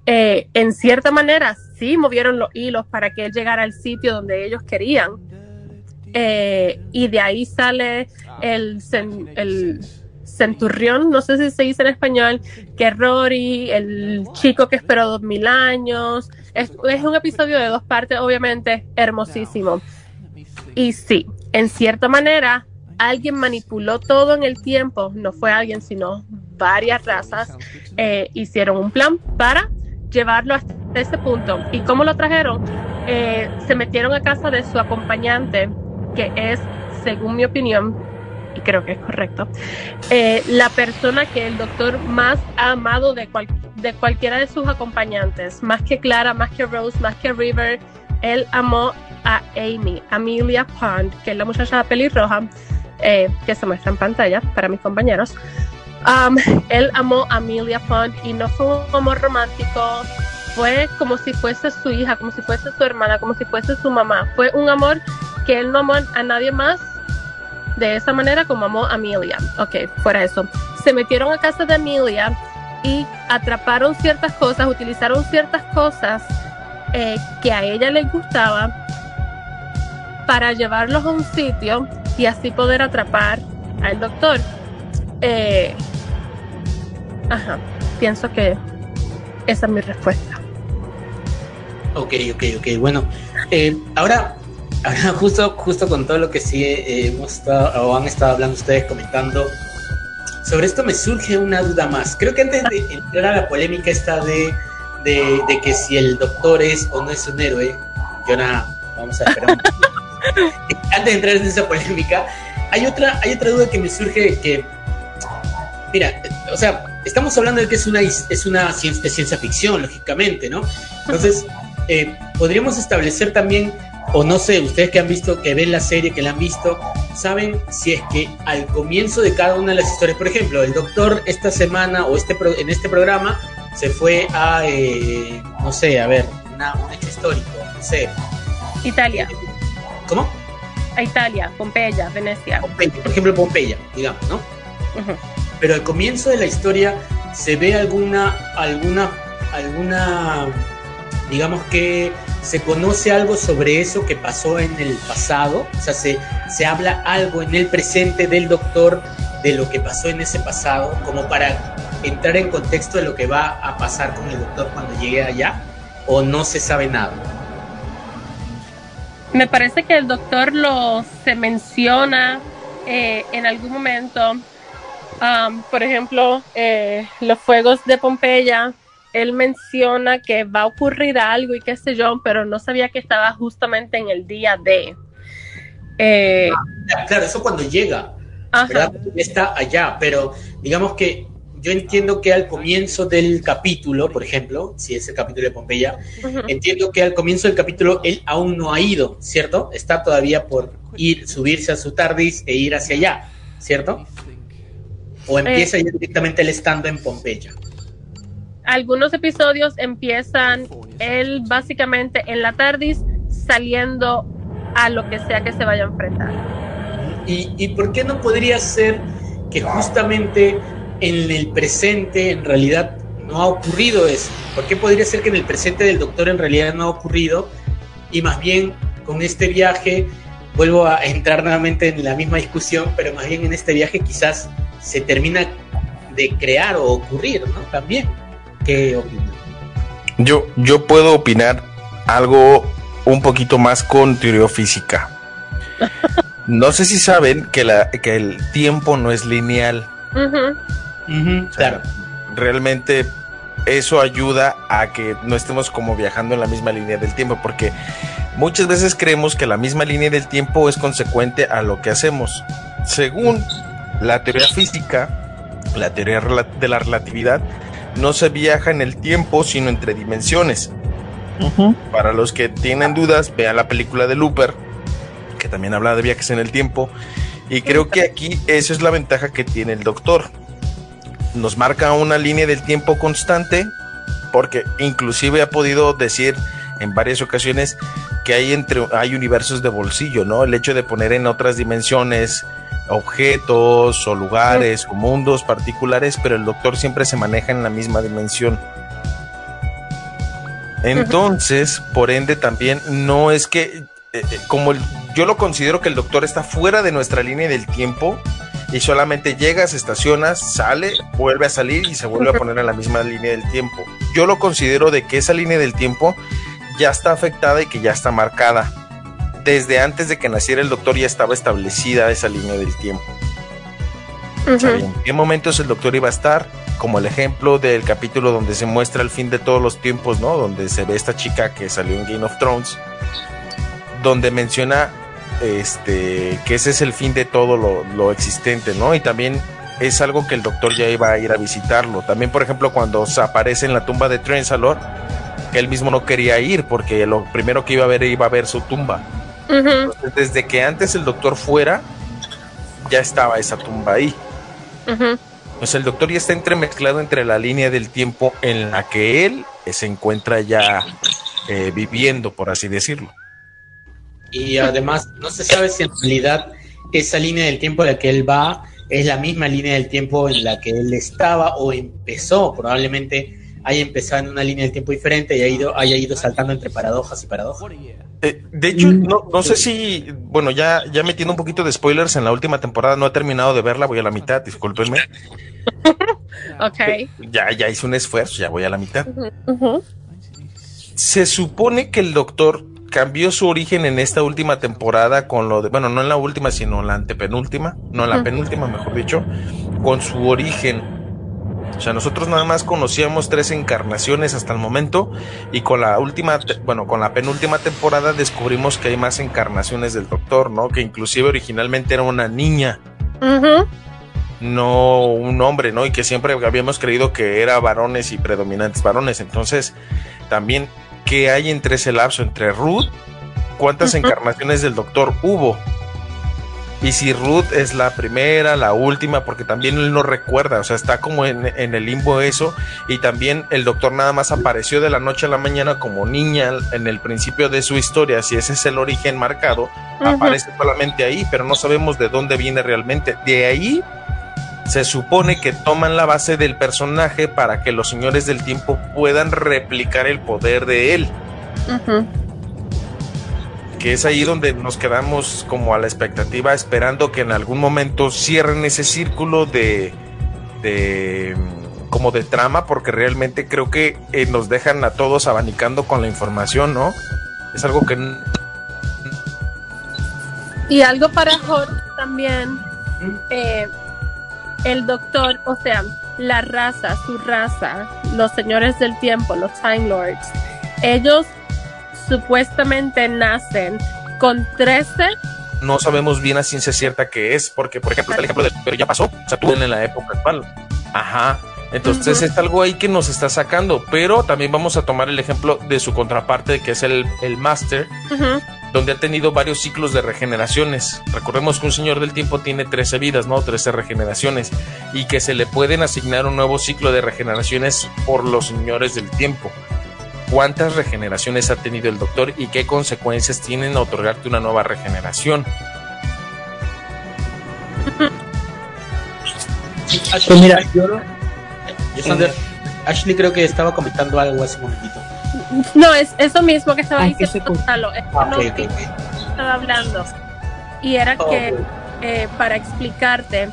Eh, en cierta manera, sí movieron los hilos para que él llegara al sitio donde ellos querían. Eh, y de ahí sale el, cen- el centurión, no sé si se dice en español, que Rory, el chico que esperó dos mil años. Es, un episodio de dos partes, obviamente, hermosísimo. Y sí, en cierta manera, alguien manipuló todo en el tiempo, no fue alguien, sino varias razas, eh, hicieron un plan para llevarlo hasta ese punto. ¿Y cómo lo trajeron? Eh, se metieron a casa de su acompañante, que es, según mi opinión, y creo que es correcto, eh, la persona que el doctor más ha amado de, cual- de cualquiera de sus acompañantes, más que Clara, más que Rose, más que River, él amó a Amy, Amelia Pond, que es la muchacha pelirroja eh, que se muestra en pantalla para mis compañeros. Um, él amó a Amelia Pond y no fue un amor romántico, fue como si fuese su hija, como si fuese su hermana, como si fuese su mamá. Fue un amor que él no amó a nadie más de esa manera como amó a Amelia. Ok, fuera eso. Se metieron a casa de Amelia y atraparon ciertas cosas, utilizaron ciertas cosas eh, que a ella le gustaba para llevarlos a un sitio y así poder atrapar al doctor. Eh, ajá, pienso que Esa es mi respuesta. Ok, ok, ok. Bueno, eh, ahora, ahora justo, justo con todo lo que sí eh, hemos estado, o han estado hablando ustedes comentando, sobre esto me surge una duda más. Creo que antes de entrar a la polémica esta de, de, de que si el doctor es o no es un héroe, yo nada, vamos a esperar. antes de entrar en esa polémica, hay otra, hay otra duda que me surge que, mira, o sea, estamos hablando de que es una, es una ciencia, ciencia ficción, lógicamente, ¿no? Entonces, eh, podríamos establecer también, o no sé, ustedes que han visto, que ven la serie, que la han visto, saben si es que al comienzo de cada una de las historias, por ejemplo, el doctor esta semana o este en este programa se fue a, eh, no sé, a ver, una, un hecho histórico, no sé. Italia. ¿Cómo? A Italia, Pompeya, Venecia. Pompeya, por ejemplo, Pompeya, digamos, ¿no? Uh -huh. Pero al comienzo de la historia se ve alguna, alguna, alguna digamos que se conoce algo sobre eso que pasó en el pasado, o sea, se, se habla algo en el presente del doctor de lo que pasó en ese pasado, como para entrar en contexto de lo que va a pasar con el doctor cuando llegue allá, o no se sabe nada. Me parece que el doctor lo se menciona eh, en algún momento, um, por ejemplo, eh, los fuegos de Pompeya él menciona que va a ocurrir algo y qué sé yo, pero no sabía que estaba justamente en el día de. Eh, ah, claro, eso cuando llega, ¿verdad? está allá, pero digamos que yo entiendo que al comienzo del capítulo, por ejemplo, si es el capítulo de Pompeya, uh -huh. entiendo que al comienzo del capítulo él aún no ha ido, ¿cierto? Está todavía por ir, subirse a su TARDIS e ir hacia allá, ¿cierto? O empieza eh, ya directamente él estando en Pompeya algunos episodios empiezan él básicamente en la TARDIS saliendo a lo que sea que se vaya a enfrentar. ¿Y, y por qué no podría ser que justamente en el presente en realidad no ha ocurrido eso? ¿Por qué podría ser que en el presente del doctor en realidad no ha ocurrido y más bien con este viaje, vuelvo a entrar nuevamente en la misma discusión, pero más bien en este viaje quizás se termina de crear o ocurrir, ¿no? También. ¿Qué opinas? Yo, yo puedo opinar algo un poquito más con teoría física. No sé si saben que, la, que el tiempo no es lineal. Uh -huh. Uh -huh, o sea, claro. Realmente eso ayuda a que no estemos como viajando en la misma línea del tiempo, porque muchas veces creemos que la misma línea del tiempo es consecuente a lo que hacemos. Según la teoría física, la teoría de la relatividad, no se viaja en el tiempo, sino entre dimensiones. Uh -huh. Para los que tienen dudas, vean la película de Looper, que también habla de viajes en el tiempo. Y creo que aquí esa es la ventaja que tiene el doctor. Nos marca una línea del tiempo constante, porque inclusive ha podido decir en varias ocasiones que hay entre hay universos de bolsillo, ¿no? El hecho de poner en otras dimensiones objetos o lugares o mundos particulares, pero el doctor siempre se maneja en la misma dimensión. Entonces, por ende, también no es que, eh, como el, yo lo considero que el doctor está fuera de nuestra línea del tiempo y solamente llega, se estaciona, sale, vuelve a salir y se vuelve a poner en la misma línea del tiempo. Yo lo considero de que esa línea del tiempo ya está afectada y que ya está marcada desde antes de que naciera el doctor ya estaba establecida esa línea del tiempo. Uh -huh. ¿En qué momentos el doctor iba a estar? Como el ejemplo del capítulo donde se muestra el fin de todos los tiempos, ¿no? Donde se ve esta chica que salió en Game of Thrones, donde menciona este que ese es el fin de todo lo, lo existente, ¿no? Y también es algo que el doctor ya iba a ir a visitarlo. También, por ejemplo, cuando se aparece en la tumba de Trenzalore, que él mismo no quería ir porque lo primero que iba a ver iba a ver su tumba. Uh -huh. Entonces, desde que antes el doctor fuera, ya estaba esa tumba ahí. Uh -huh. Pues el doctor ya está entremezclado entre la línea del tiempo en la que él se encuentra ya eh, viviendo, por así decirlo. Y además, no se sabe si en realidad esa línea del tiempo en la que él va es la misma línea del tiempo en la que él estaba o empezó. Probablemente haya empezado en una línea del tiempo diferente y haya ido, haya ido saltando entre paradojas y paradojas. Eh, de hecho, no, no, sé si, bueno, ya, ya metiendo un poquito de spoilers en la última temporada, no he terminado de verla, voy a la mitad, discúlpenme. Ok. Ya, ya hice un esfuerzo, ya voy a la mitad. Se supone que el doctor cambió su origen en esta última temporada con lo de, bueno, no en la última, sino en la antepenúltima, no en la penúltima, mejor dicho, con su origen. O sea, nosotros nada más conocíamos tres encarnaciones hasta el momento y con la última, bueno, con la penúltima temporada descubrimos que hay más encarnaciones del doctor, ¿no? Que inclusive originalmente era una niña, no un hombre, ¿no? Y que siempre habíamos creído que era varones y predominantes varones. Entonces, también, ¿qué hay entre ese lapso? Entre Ruth, ¿cuántas encarnaciones del doctor hubo? Y si Ruth es la primera, la última, porque también él no recuerda, o sea, está como en, en el limbo eso, y también el doctor nada más apareció de la noche a la mañana como niña en el principio de su historia, si ese es el origen marcado, aparece solamente ahí, pero no sabemos de dónde viene realmente. De ahí se supone que toman la base del personaje para que los señores del tiempo puedan replicar el poder de él, Ujú. Que es ahí donde nos quedamos como a la expectativa esperando que en algún momento cierren ese círculo de de como de trama porque realmente creo que eh, nos dejan a todos abanicando con la información, ¿no? Es algo que Y algo para Jorge también, eh, el doctor, o sea, la raza, su raza, los señores del tiempo, los Time Lords, ellos supuestamente nacen con 13, no sabemos bien a ciencia cierta qué es, porque por ejemplo está el ejemplo de pero ya pasó, o sea, tú en la época actual. Ajá. Entonces Ujú. es algo ahí que nos está sacando, pero también vamos a tomar el ejemplo de su contraparte, que es el, el Master, donde ha tenido varios ciclos de regeneraciones. Recordemos que un señor del tiempo tiene 13 vidas, ¿no? 13 regeneraciones, y que se le pueden asignar un nuevo ciclo de regeneraciones por los señores del tiempo. ¿Cuántas regeneraciones ha tenido el doctor y qué consecuencias tienen a otorgarte una nueva regeneración? Ashley, Pues mira, yo lo- yo, Sander, Ashley creo que estaba comentando algo hace un momentito. No, es eso mismo que estaba Ay, que diciendo Gonzalo, es Ah, estaba hablando. Y era Oh, que, eh, para explicarte,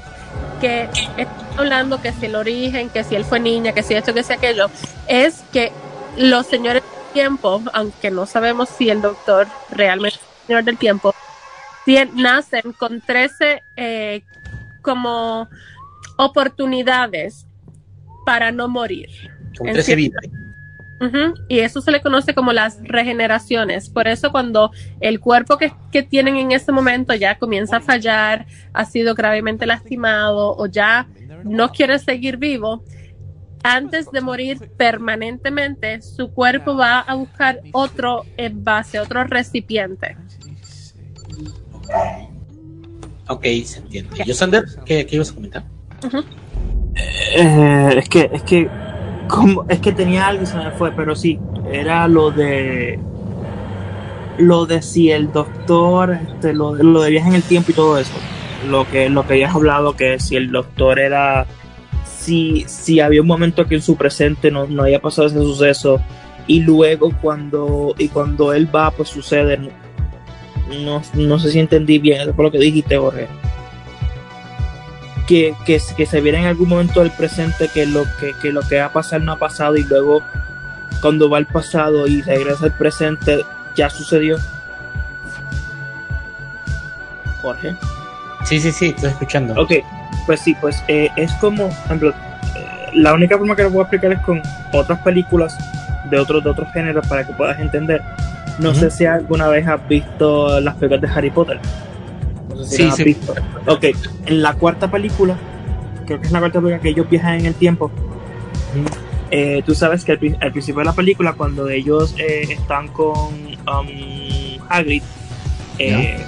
que está hablando que si el origen, que si él fue niña, que si esto, que si aquello, es que los señores del tiempo, aunque no sabemos si el doctor realmente es el señor del tiempo, nacen con 13 eh, como oportunidades para no morir. Con En 13 cierto- vidas. Y eso se le conoce como las regeneraciones. Por eso cuando el cuerpo que, que tienen en ese momento ya comienza a fallar, ha sido gravemente lastimado o ya no quiere seguir vivo, antes de morir permanentemente, su cuerpo va a buscar otro envase, otro recipiente. Ok, se entiende. Yo, Sander, ¿qué, qué ibas a comentar? Eh, es que, es que, es que tenía algo y se me fue, pero sí, era lo de, lo de si el doctor, este, lo, de- lo de viaje en el tiempo y todo eso, lo que, lo que habías hablado, que si el doctor era, si, si había un momento que en su presente no, no había pasado ese suceso y luego cuando, y cuando él va, pues sucede, no, no sé si entendí bien, eso fue lo que dijiste, Jorge que, que, que se viera en algún momento del presente que lo que, que lo que va a pasar no ha pasado y luego cuando va al pasado y regresa al presente ya sucedió. Jorge. Sí, sí, sí, estoy escuchando. Ok, pues sí, pues eh, es como, por ejemplo, eh, la única forma que lo puedo explicar es con otras películas de otros de otros géneros para que puedas entender. No Ujú. sé si alguna vez has visto las películas de Harry Potter. No sé si Sí, las has sí. visto. Ok, en la cuarta película, creo que es la cuarta película que ellos viajan en el tiempo. eh, tú sabes que al, al principio de la película, cuando ellos eh, están con um, Hagrid, eh,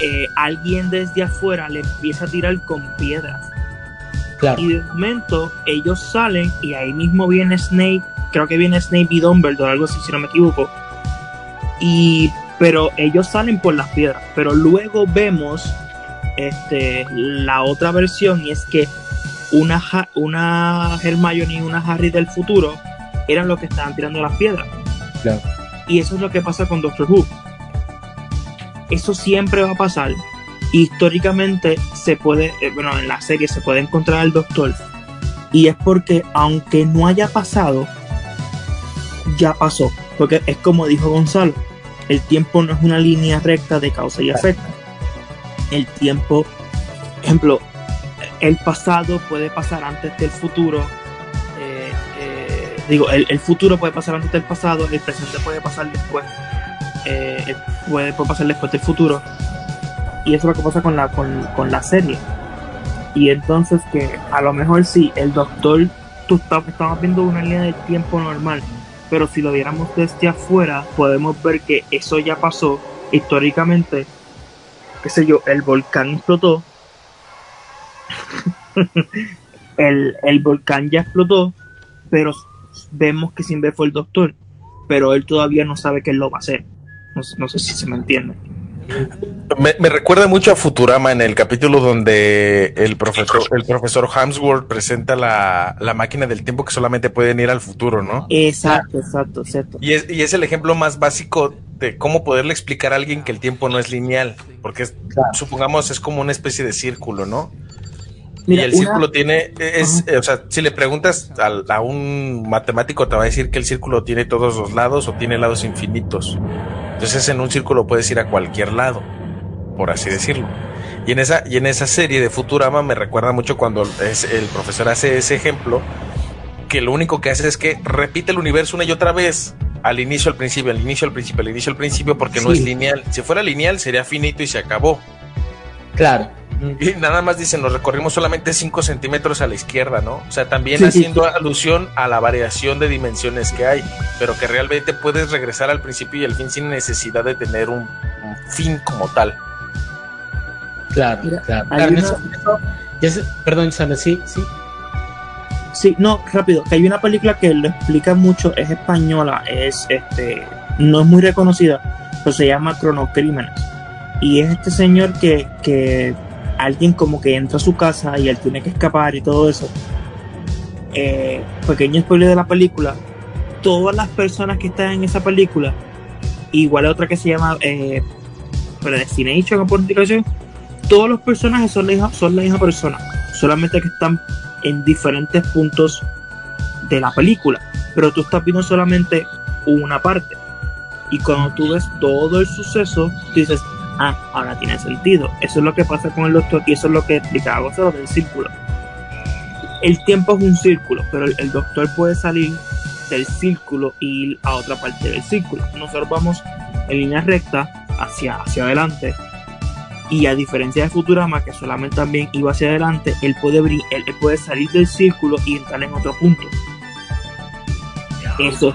eh, alguien desde afuera le empieza a tirar con piedras. Claro. Y de momento ellos salen y ahí mismo viene Snape, creo que viene Snape y Dumbledore, algo así si no me equivoco. Y pero ellos salen por las piedras, pero luego vemos este la otra versión y es que una una Hermione y una Harry del futuro eran los que estaban tirando las piedras. Claro. Y eso es lo que pasa con Doctor Who. Eso siempre va a pasar. Históricamente se puede, eh, bueno, en la serie se puede encontrar al Doctor Y es porque aunque no haya pasado, ya pasó. Porque es como dijo Gonzalo, el tiempo no es una línea recta de causa y efecto. El tiempo, ejemplo, el pasado puede pasar antes del futuro. eh, eh, digo, el, el futuro puede pasar antes del pasado, el presente puede pasar después. Eh, puede, puede pasar después del futuro. Y eso es lo que pasa con la, con, con la serie. Y entonces que a lo mejor sí, el doctor, tú estás, estamos viendo una línea de tiempo normal, pero si lo viéramos desde afuera, podemos ver que eso ya pasó históricamente. Qué sé yo, el volcán explotó. el, el volcán ya explotó, pero vemos que siempre fue el doctor. Pero él todavía no sabe que lo va a hacer. No, no sé si se me entiende. Me, me recuerda mucho a Futurama en el capítulo donde el profesor, el profesor Hamsworth presenta la, la máquina del tiempo que solamente pueden ir al futuro, ¿no? Exacto, exacto, exacto. Y es, y es el ejemplo más básico de cómo poderle explicar a alguien que el tiempo no es lineal, porque es- supongamos es como una especie de círculo, ¿no? Mira, y el una- círculo tiene, es, eh, o sea, si le preguntas al- a, un matemático te va a decir que el círculo tiene todos los lados o tiene lados infinitos. Entonces en un círculo puedes ir a cualquier lado, por así decirlo. Y en esa, y en esa serie de Futurama me recuerda mucho cuando es, el profesor hace ese ejemplo, que lo único que hace es que repite el universo una y otra vez. Al inicio, al principio, al inicio, al principio, al inicio, al principio, porque no es lineal. Si fuera lineal, sería finito y se acabó. Claro. Y nada más dicen, nos recorrimos solamente 5 centímetros a la izquierda, ¿no? O sea, también Sí, sí, haciendo alusión a la variación de dimensiones que hay, pero que realmente puedes regresar al principio y al fin sin necesidad de tener un, un fin como tal. Claro, Mira, claro. hay Claro, en una- eso- en eso- ya sé- perdón, Sandra, sí, sí. Sí, no, rápido, que hay una película que lo explica mucho, es española, es este, no es muy reconocida, pero se llama Cronocrímenes. Y es este señor que, que alguien como que entra a su casa y él tiene que escapar y todo eso. Eh, pequeño spoiler de la película, todas las personas que están en esa película, igual a otra que se llama eh, Predestination o por indicación, todos los personajes son la, son la misma persona, solamente que están en diferentes puntos de la película, pero tú estás viendo solamente una parte. Y cuando tú ves todo el suceso, dices, ah, ahora tiene sentido. Eso es lo que pasa con el doctor y eso es lo que explicaba Gonzalo del círculo. El tiempo es un círculo, pero el, el doctor puede salir del círculo y ir a otra parte del círculo. Nosotros vamos en línea recta hacia, hacia adelante y a diferencia de Futurama que solamente también iba hacia adelante él puede él, él puede salir del círculo y entrar en otro punto eso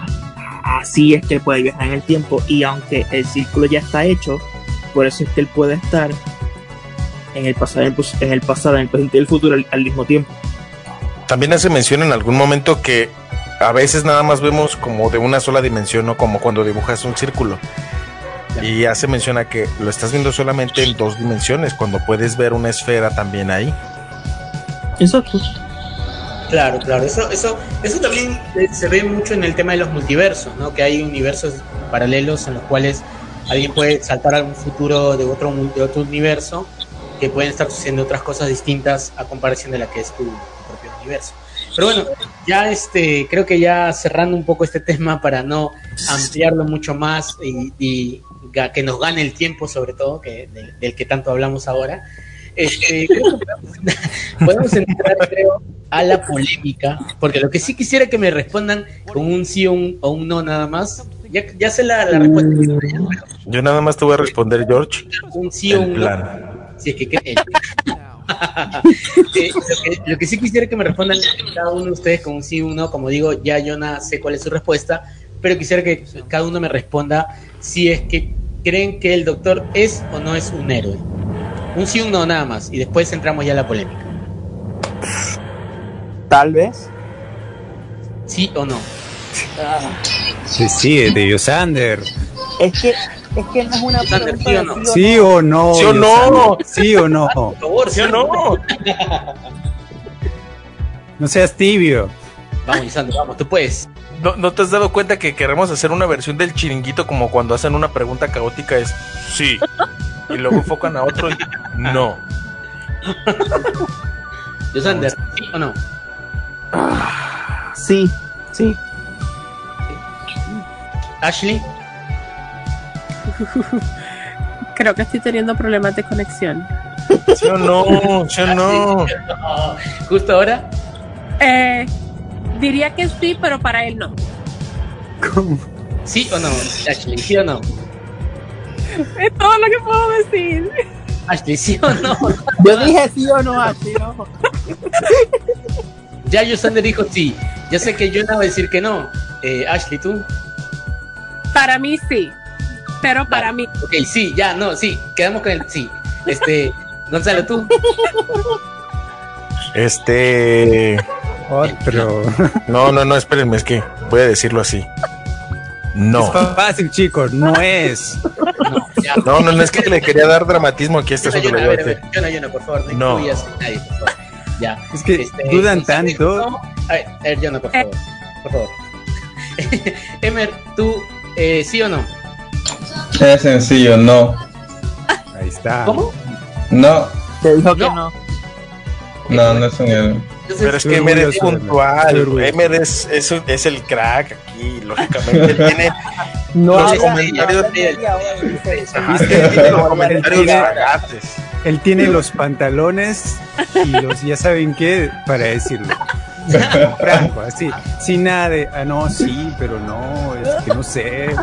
así es que puede viajar en el tiempo y aunque el círculo ya está hecho por eso es que él puede estar en el pasado en el, pres- en el pasado en el presente y el futuro al, al mismo tiempo También hace mención en algún momento que a veces nada más vemos como de una sola dimensión, ¿no? Como cuando dibujas un círculo. Y hace mención a que lo estás viendo solamente en dos dimensiones, cuando puedes ver una esfera también ahí. exacto Claro, claro. Eso, eso, eso también eh, se ve mucho en el tema de los multiversos, ¿no? Que hay universos paralelos en los cuales alguien puede saltar a un futuro de otro, de otro universo que pueden estar sucediendo otras cosas distintas a comparación de la que es tu, propio universo. Pero bueno, ya este, creo que ya cerrando un poco este tema para no ampliarlo mucho más y, que nos gane el tiempo sobre todo, que, del, que tanto hablamos ahora. Este, que podemos, entrar, a la polémica, porque lo que sí quisiera que me respondan con un sí o un no nada más. Ya, ya sé la, la respuesta, Yo nada más te voy a responder, George. un sí o un no. plan. Si es que creen. Eh, lo, que, lo que sí quisiera que me respondan cada uno de ustedes con un sí o un no, como digo, ya yo no sé cuál es su respuesta, pero quisiera que cada uno me responda si es que creen que el doctor es o no es un héroe. Un sí o un no nada más, y después entramos ya a la polémica. tal vez ¿Sí o no? Sí, sí, de Yosander. es que es que no es una Sander, pregunta ¿sí o de no? ¿Sí o no? ¿Sí o no? Yosander? ¿Sí o no? Por favor, ¿Sí o no? No seas tibio. Vamos, Lisandro, vamos, tú puedes. ¿No, ¿No te has dado cuenta que queremos hacer una versión del chiringuito como cuando hacen una pregunta caótica? Es sí. Y luego enfocan a otro y no. Yosander, ¿sí o no? Sí, sí. Ashley, Creo que estoy teniendo problemas de conexión. ¿Sí o no? ¿Sí o no? justo ahora. Eh, diría que sí, pero para él no. ¿Cómo? ¿Sí o no? Ashley, ¿sí o no? Es todo lo que puedo decir. Ashley, ¿sí o no? Yo dije sí o no, así no. Ya Yosander dijo sí. Yo sé que Jonah va a decir que no. Eh, Ashley, ¿tú? Para mí sí, pero para mí. Ok, sí, ya, no, sí. Quedamos con el sí. Este, Gonzalo, ¿tú? Este. Otro. No, no, no, espérenme, es que voy a decirlo así. No. Es fácil, chicos, no es. No, ya. No, no, no es que le quería dar dramatismo aquí a este asunto. Por favor, no, No. incluyas a nadie, por favor. Ya. Es que Este, dudan tanto. no. A ver, a ver, Jonah, por favor. Por favor. Emer, ¿tú eh, sí o no? Es sencillo, no. Ahí está. ¿Cómo? No, Te dijo que No. no. no, es un Entonces, Pero es que Emer es puntual. Emer es, es, es el crack aquí, lógicamente. Él tiene No Los comentarios. Él tiene los pantalones y los ya saben qué para decirlo. Franco, así, sin nada de, ah, no, sí, pero no, es que no sé.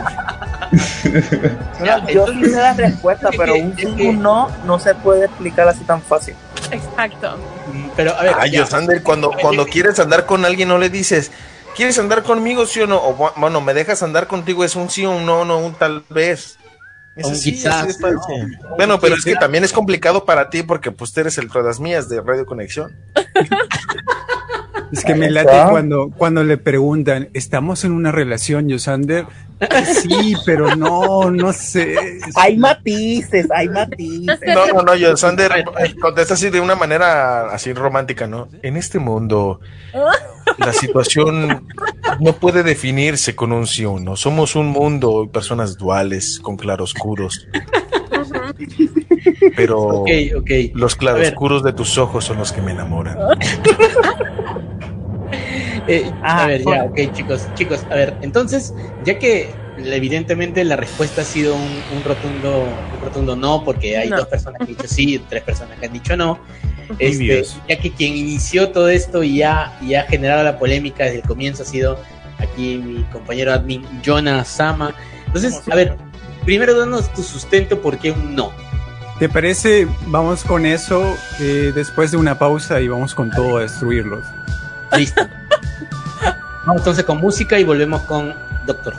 No, yo sí sé la respuesta, es pero un un no no se puede explicar así tan fácil. Exacto. Mm, Pero, a ver. Ay. Yosander, cuando, cuando quieres andar con alguien, no le dices, ¿quieres andar conmigo, sí o no? O bu- bueno, ¿me dejas andar contigo? Es un sí o un no, no un tal vez. Es Un así, quizás, fácil. Bueno, pero es que también es complicado para ti porque pues tú eres el todas mías de Radio Conexión. Es que me late cuando, cuando le preguntan, ¿estamos en una relación, Yosander? Sí, pero no, no sé. Hay matices, hay matices. No, no, no, Yosander eh, contesta así de una manera así romántica, ¿no? En este mundo, la situación no puede definirse con un sí o no. Somos un mundo y personas duales, con claroscuros. Pero los claroscuros de tus ojos son los que me enamoran. Eh, Ah, a ver, ya, ok, chicos, chicos, a ver, entonces, ya que evidentemente la respuesta ha sido un, un rotundo, un rotundo no, porque hay No. dos personas que han dicho sí, tres personas que han dicho no. Este, ya que quien inició todo esto y ya, y ha generado la polémica desde el comienzo ha sido aquí mi compañero admin Jonah Sama. Entonces, a ver, primero danos tu sustento porque un no. ¿Te parece? Vamos con eso eh, después de una pausa y vamos con todo a destruirlos. Listo. Vamos entonces con música y volvemos con Doctor.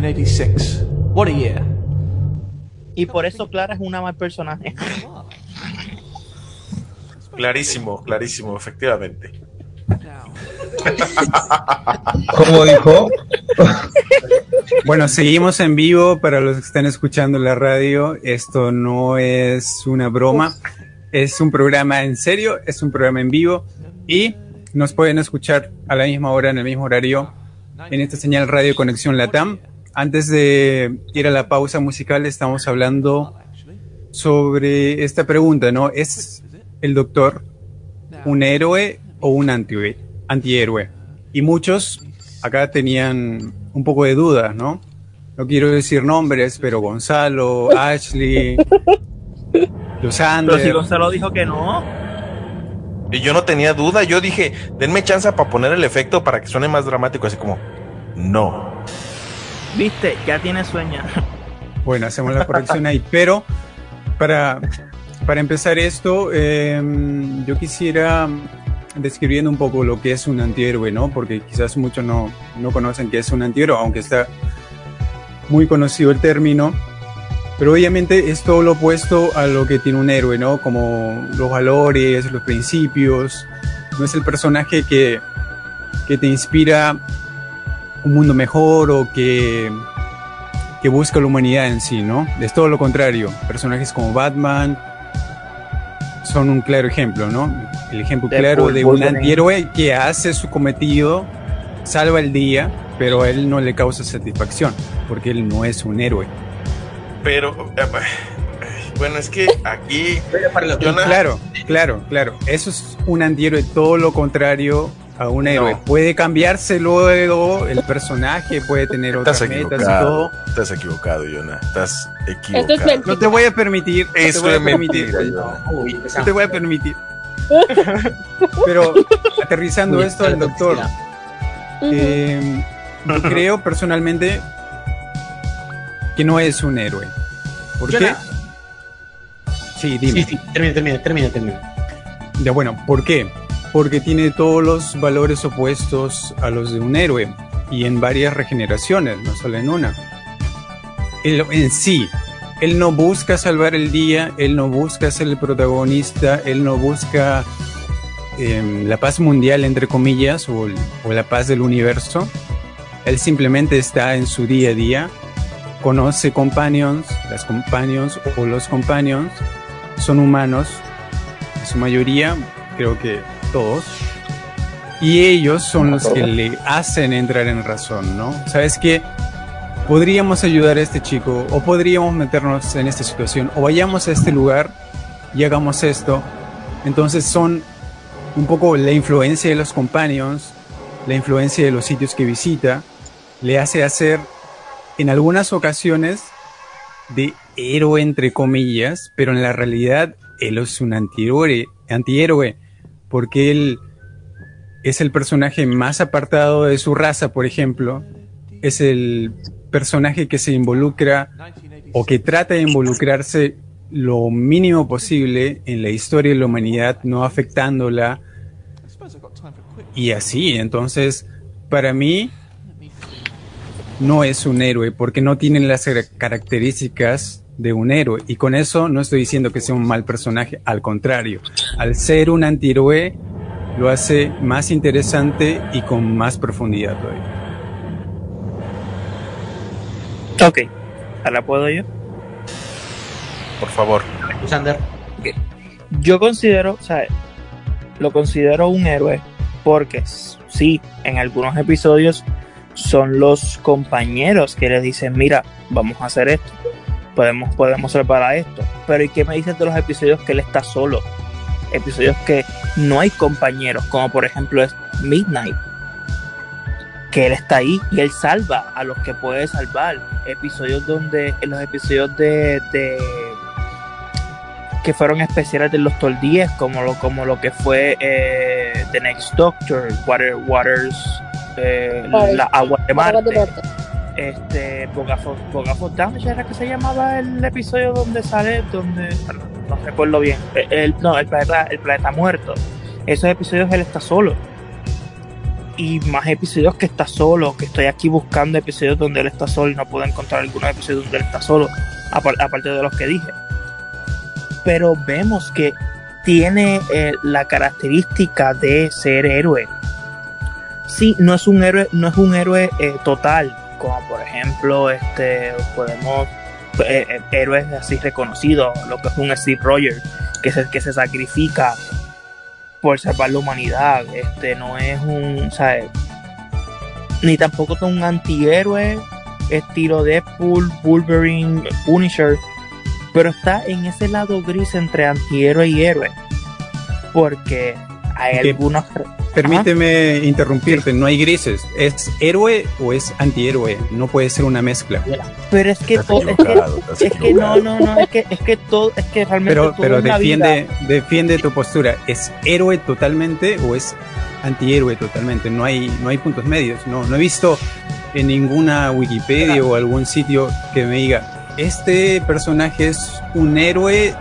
1986. What a year. Y por eso Clara es una mal personaje. Clarísimo, clarísimo, efectivamente. ¿Cómo dijo? Bueno, seguimos en vivo para los que están escuchando la radio. Esto no es una broma, es un programa en serio, es un programa en vivo y nos pueden escuchar a la misma hora, en el mismo horario, en esta señal Radio Conexión Latam. Antes de ir a la pausa musical, estamos hablando sobre esta pregunta, ¿no? ¿Es el doctor un héroe o un antihéroe? antihéroe? Y muchos acá tenían un poco de dudas, ¿no? No quiero decir nombres, pero Gonzalo, Ashley, Lusander. Pero si Gonzalo dijo que no. Y yo no tenía duda, yo dije, denme chance para poner el efecto para que suene más dramático, así como, no. Viste, ya tiene sueño. Bueno, hacemos la corrección ahí, pero para, para empezar esto, eh, yo quisiera describiendo un poco lo que es un antihéroe, ¿no? Porque quizás muchos no, no conocen qué es un antihéroe, aunque está muy conocido el término. Pero obviamente es todo lo opuesto a lo que tiene un héroe, ¿no? Como los valores, los principios. No es el personaje que, que te inspira un mundo mejor o que, que busca la humanidad en sí, ¿no? Es todo lo contrario. Personajes como Batman son un claro ejemplo, ¿no? El ejemplo claro de un antihéroe que hace su cometido, salva el día, pero a él no le causa satisfacción, porque él no es un héroe. Pero, eh, bueno, es que aquí... Claro, claro, claro. Eso es un antihéroe, todo lo contrario a un héroe. Puede cambiarse luego el personaje, puede tener otras metas y todo. Estás equivocado, Yona. Estás equivocado. Es no te voy a permitir. Eso no te voy a permitir. No te voy a permitir. Pero aterrizando esto al doctor, eh, yo creo personalmente que no es un héroe. ¿Por qué? Sí, dime. Sí, sí, termina, termina, termina, termina. Ya bueno, ¿por qué? Porque tiene todos los valores opuestos a los de un héroe y en varias regeneraciones, no solo en una. Él, en sí, él no busca salvar el día, él no busca ser el protagonista, él no busca eh, la paz mundial, entre comillas, o, o la paz del universo. Él simplemente está en su día a día, conoce companions, las companions o los companions son humanos, en su mayoría, creo que todos, y ellos son los que le hacen entrar en razón, ¿no? ¿Sabes qué? Podríamos ayudar a este chico, o podríamos meternos en esta situación, o vayamos a este lugar y hagamos esto. Entonces son un poco la influencia de los companions, la influencia de los sitios que visita, le hace hacer en algunas ocasiones de héroe entre comillas, pero en la realidad él es un antihéroe, antihéroe porque él es el personaje más apartado de su raza, por ejemplo, es el personaje que se involucra o que trata de involucrarse lo mínimo posible en la historia de la humanidad, no afectándola. Y así, entonces, para mí, no es un héroe porque no tiene las características de un héroe. Y con eso no estoy diciendo que sea un mal personaje, al contrario, al ser un antihéroe lo hace más interesante y con más profundidad todavía. Ok, ¿ahora puedo yo? Por favor. Sander. Yo considero, o sea, lo considero un héroe porque sí, en algunos episodios son los compañeros que le dicen, mira, vamos a hacer esto, podemos, podemos preparar esto. Pero ¿y qué me dices de los episodios que él está solo? Episodios que no hay compañeros, como por ejemplo es Midnight, que él está ahí y él salva a los que puede salvar. Episodios donde, en los episodios de, de que fueron especiales de los Tol 10, como lo, como lo que fue eh, The Next Doctor, Water, Waters, eh, la agua de Marte. Este, Bogafos Damage era que se llamaba el episodio donde sale, donde no, recuerdo bien. El, no, el planeta, el planeta muerto. Esos episodios él está solo. y más episodios que está solo, que estoy aquí buscando episodios donde él está solo y no puedo encontrar algunos episodios donde él está solo, aparte de los que dije. Pero vemos que tiene eh, la característica de ser héroe. Sí, no es un héroe, no es un héroe eh, total, como por ejemplo, este, podemos eh, héroes así reconocidos, lo que es un Steve Rogers, que se, que se sacrifica por salvar la humanidad. Este no es un, ¿sabes? Ni tampoco es un antihéroe estilo Deadpool, Wolverine, Punisher, pero está en ese lado gris entre antihéroe y héroe. Porque hay algunos. Permíteme interrumpirte, no hay grises. ¿Es héroe o es antihéroe? No puede ser una mezcla. Pero es que todo, es que, no, no, no, es que, es que todo, es que realmente. Pero, pero defiende, defiende tu postura. ¿Es héroe totalmente o es antihéroe totalmente? No hay, no hay puntos medios. No, no he visto en ninguna Wikipedia o algún sitio que me diga este personaje es un héroe,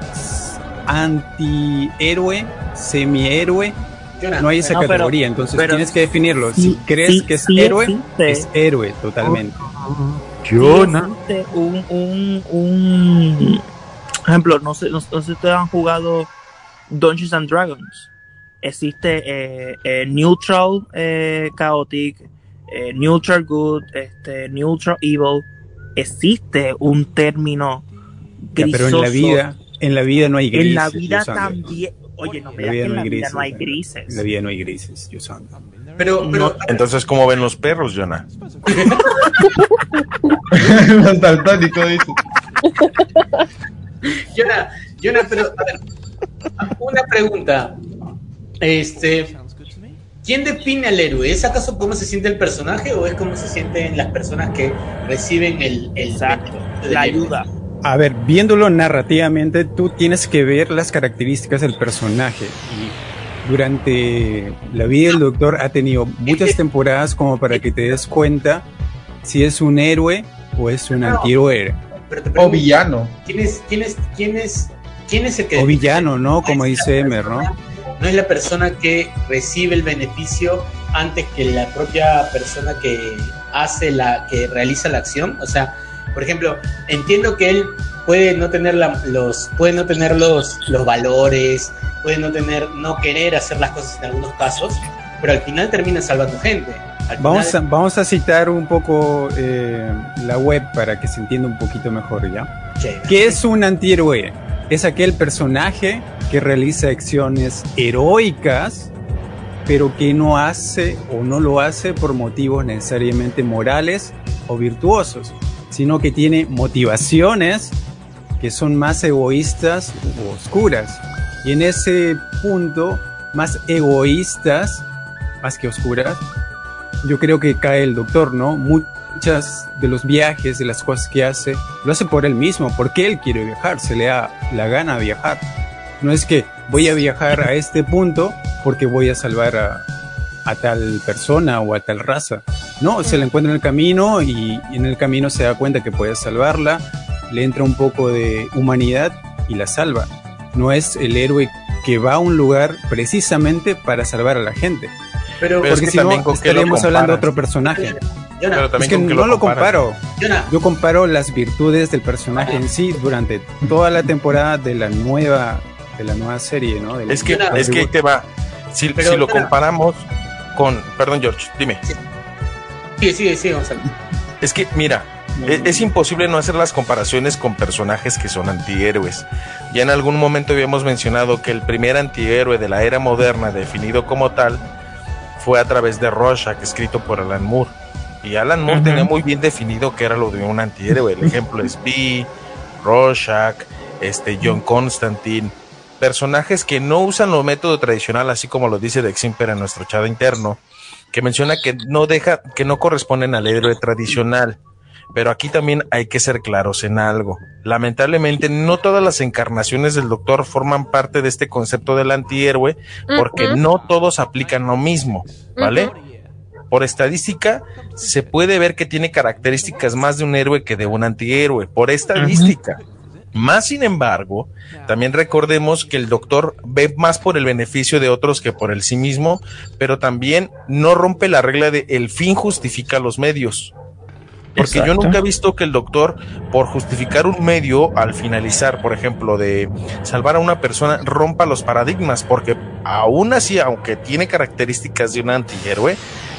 antihéroe, semihéroe no hay esa categoría, entonces tienes que definirlo. si crees que es héroe, es héroe totalmente. Jonah. Un, un, un ejemplo, no sé, no, sé si ustedes han jugado Dungeons and Dragons. Existe eh, eh, Neutral eh, Chaotic, Neutral Good, este, Neutral Evil. Existe un término pero en la vida, en la vida no hay grises. En la vida también, Oye, no me digas que en la vida no hay grises. En la vida no hay grises, yo soy. Pero, pero, entonces, ¿cómo ven los perros, Jonah? Más daltónico, dice. Jonah, Jonah, pero, a ver, una pregunta. Este, ¿quién define al héroe? ¿Es acaso cómo se siente el personaje o es cómo se sienten las personas que reciben el, el Exacto, la ayuda? A ver, viéndolo narrativamente, tú tienes que ver las características del personaje. Y durante la vida del doctor ha tenido muchas temporadas como para que te des cuenta si es un héroe o es un antihéroe. O villano. ¿Quién es, quién es, quién es, quién es el que... O villano, ¿no? Como dice Emer, ¿no? No es la persona que recibe el beneficio antes que la propia persona que hace la, que realiza la acción. O sea, por ejemplo, entiendo que él puede no tener los, puede no tener los, los valores, puede no tener, no querer hacer las cosas en algunos casos, pero al final termina salvando gente. vamos, a, vamos a citar un poco eh, la web para que se entienda un poquito mejor, ¿ya? ¿Qué es un antihéroe? Es aquel personaje que realiza acciones heroicas, pero que no hace o no lo hace por motivos necesariamente morales o virtuosos sino que tiene motivaciones que son más egoístas u oscuras. Y en ese punto, más egoístas, más que oscuras, yo creo que cae el doctor, ¿no? Muchas de los viajes, de las cosas que hace, lo hace por él mismo, porque él quiere viajar, se le da la gana viajar. No es que voy a viajar a este punto porque voy a salvar a tal persona o a tal raza. No, se la encuentra en el camino y, en el camino se da cuenta que puede salvarla, le entra un poco de humanidad y la salva. No es el héroe que va a un lugar precisamente para salvar a la gente. Pero, porque si no estaríamos hablando de otro personaje. es que no lo, comparo. Yo comparo las virtudes del personaje en sí durante toda la temporada de la nueva de la nueva serie, ¿no? es que es que te va. Si, si lo comparamos con, perdón George, dime. Sí, sí, sí, Gonzalo. Es que, mira, e, es, imposible no hacer las comparaciones con personajes que son antihéroes. Ya en algún momento habíamos mencionado que el primer antihéroe de la era moderna, definido como tal, fue a través de Rorschach, escrito por Alan Moore. Y Alan Moore tenía muy bien definido que era lo de un antihéroe. El ejemplo es B, Rorschach, este, John Constantine. Personajes que no usan lo método tradicional, así como lo dice Deximper en nuestro chat interno, que menciona que no deja, que no corresponden al héroe tradicional. Pero aquí también hay que ser claros en algo. Lamentablemente, no todas las encarnaciones del Doctor forman parte de este concepto del antihéroe, porque no todos aplican lo mismo, ¿vale? Por estadística, se puede ver que tiene características más de un héroe que de un antihéroe, por estadística. Más sin embargo, también recordemos que el doctor ve más por el beneficio de otros que por el sí mismo, pero también no rompe la regla de el fin justifica los medios. Porque yo nunca he visto que el doctor, por justificar un medio al finalizar, por ejemplo, de salvar a una persona, rompa los paradigmas, porque aún así, aunque tiene características de un antihéroe,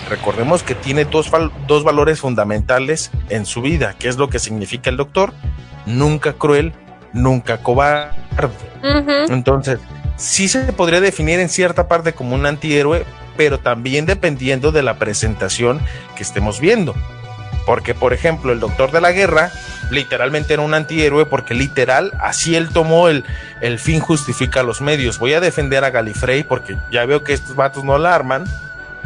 recordemos que tiene dos, dos valores fundamentales en su vida, que es lo que significa el doctor, nunca cruel, nunca cobarde. Entonces, sí se podría definir en cierta parte como un antihéroe, pero también dependiendo de la presentación que estemos viendo. Porque, por ejemplo, el Doctor de la Guerra literalmente era un antihéroe porque literal así él tomó el, el fin justifica los medios. Voy a defender a Galifrey porque ya veo que estos vatos no la arman.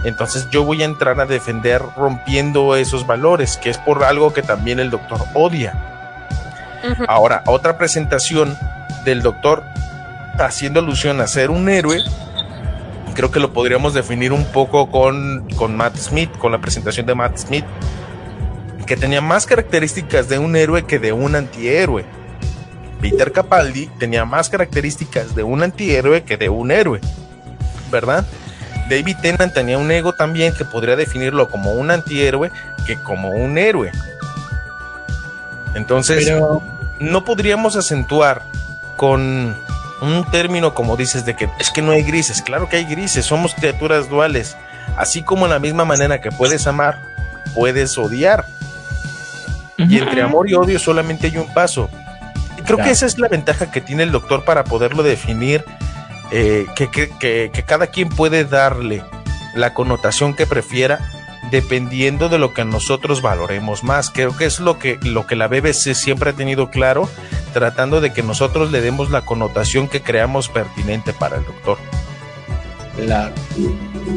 Entonces yo voy a entrar a defender rompiendo esos valores, que es por algo que también el doctor odia. Ahora, otra presentación del doctor haciendo alusión a ser un héroe, creo que lo podríamos definir un poco con, con Matt Smith, con la presentación de Matt Smith, que tenía más características de un héroe que de un antihéroe. Peter Capaldi tenía más características de un antihéroe que de un héroe, ¿verdad? David Tennant tenía un ego también que podría definirlo como un antihéroe que como un héroe. Entonces, no podríamos acentuar con un término como dices de que es que no hay grises. Claro que hay grises, somos criaturas duales. Así como en la misma manera que puedes amar, puedes odiar. Y entre amor y odio solamente hay un paso. Y creo que esa es la ventaja que tiene el doctor para poderlo definir, eh, que, que cada quien puede darle la connotación que prefiera dependiendo de lo que nosotros valoremos más. Creo que es lo que, lo que la BBC siempre ha tenido claro, tratando de que nosotros le demos la connotación que creamos pertinente para el doctor. Claro,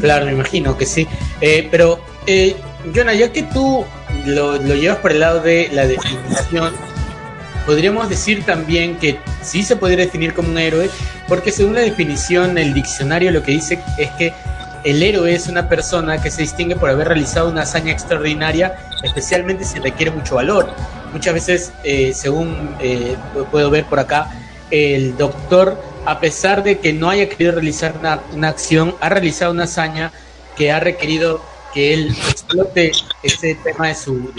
claro me imagino que sí. Eh, pero, eh, Jonah, ya que tú lo, lo llevas por el lado de la definición, podríamos decir también que sí se podría definir como un héroe, porque según la definición, el diccionario lo que dice es que el héroe es una persona que se distingue por haber realizado una hazaña extraordinaria, especialmente si requiere mucho valor. Muchas veces, eh, según eh, puedo ver por acá, el doctor, a pesar de que no haya querido realizar una, acción, ha realizado una hazaña que ha requerido que él explote ese tema de, su,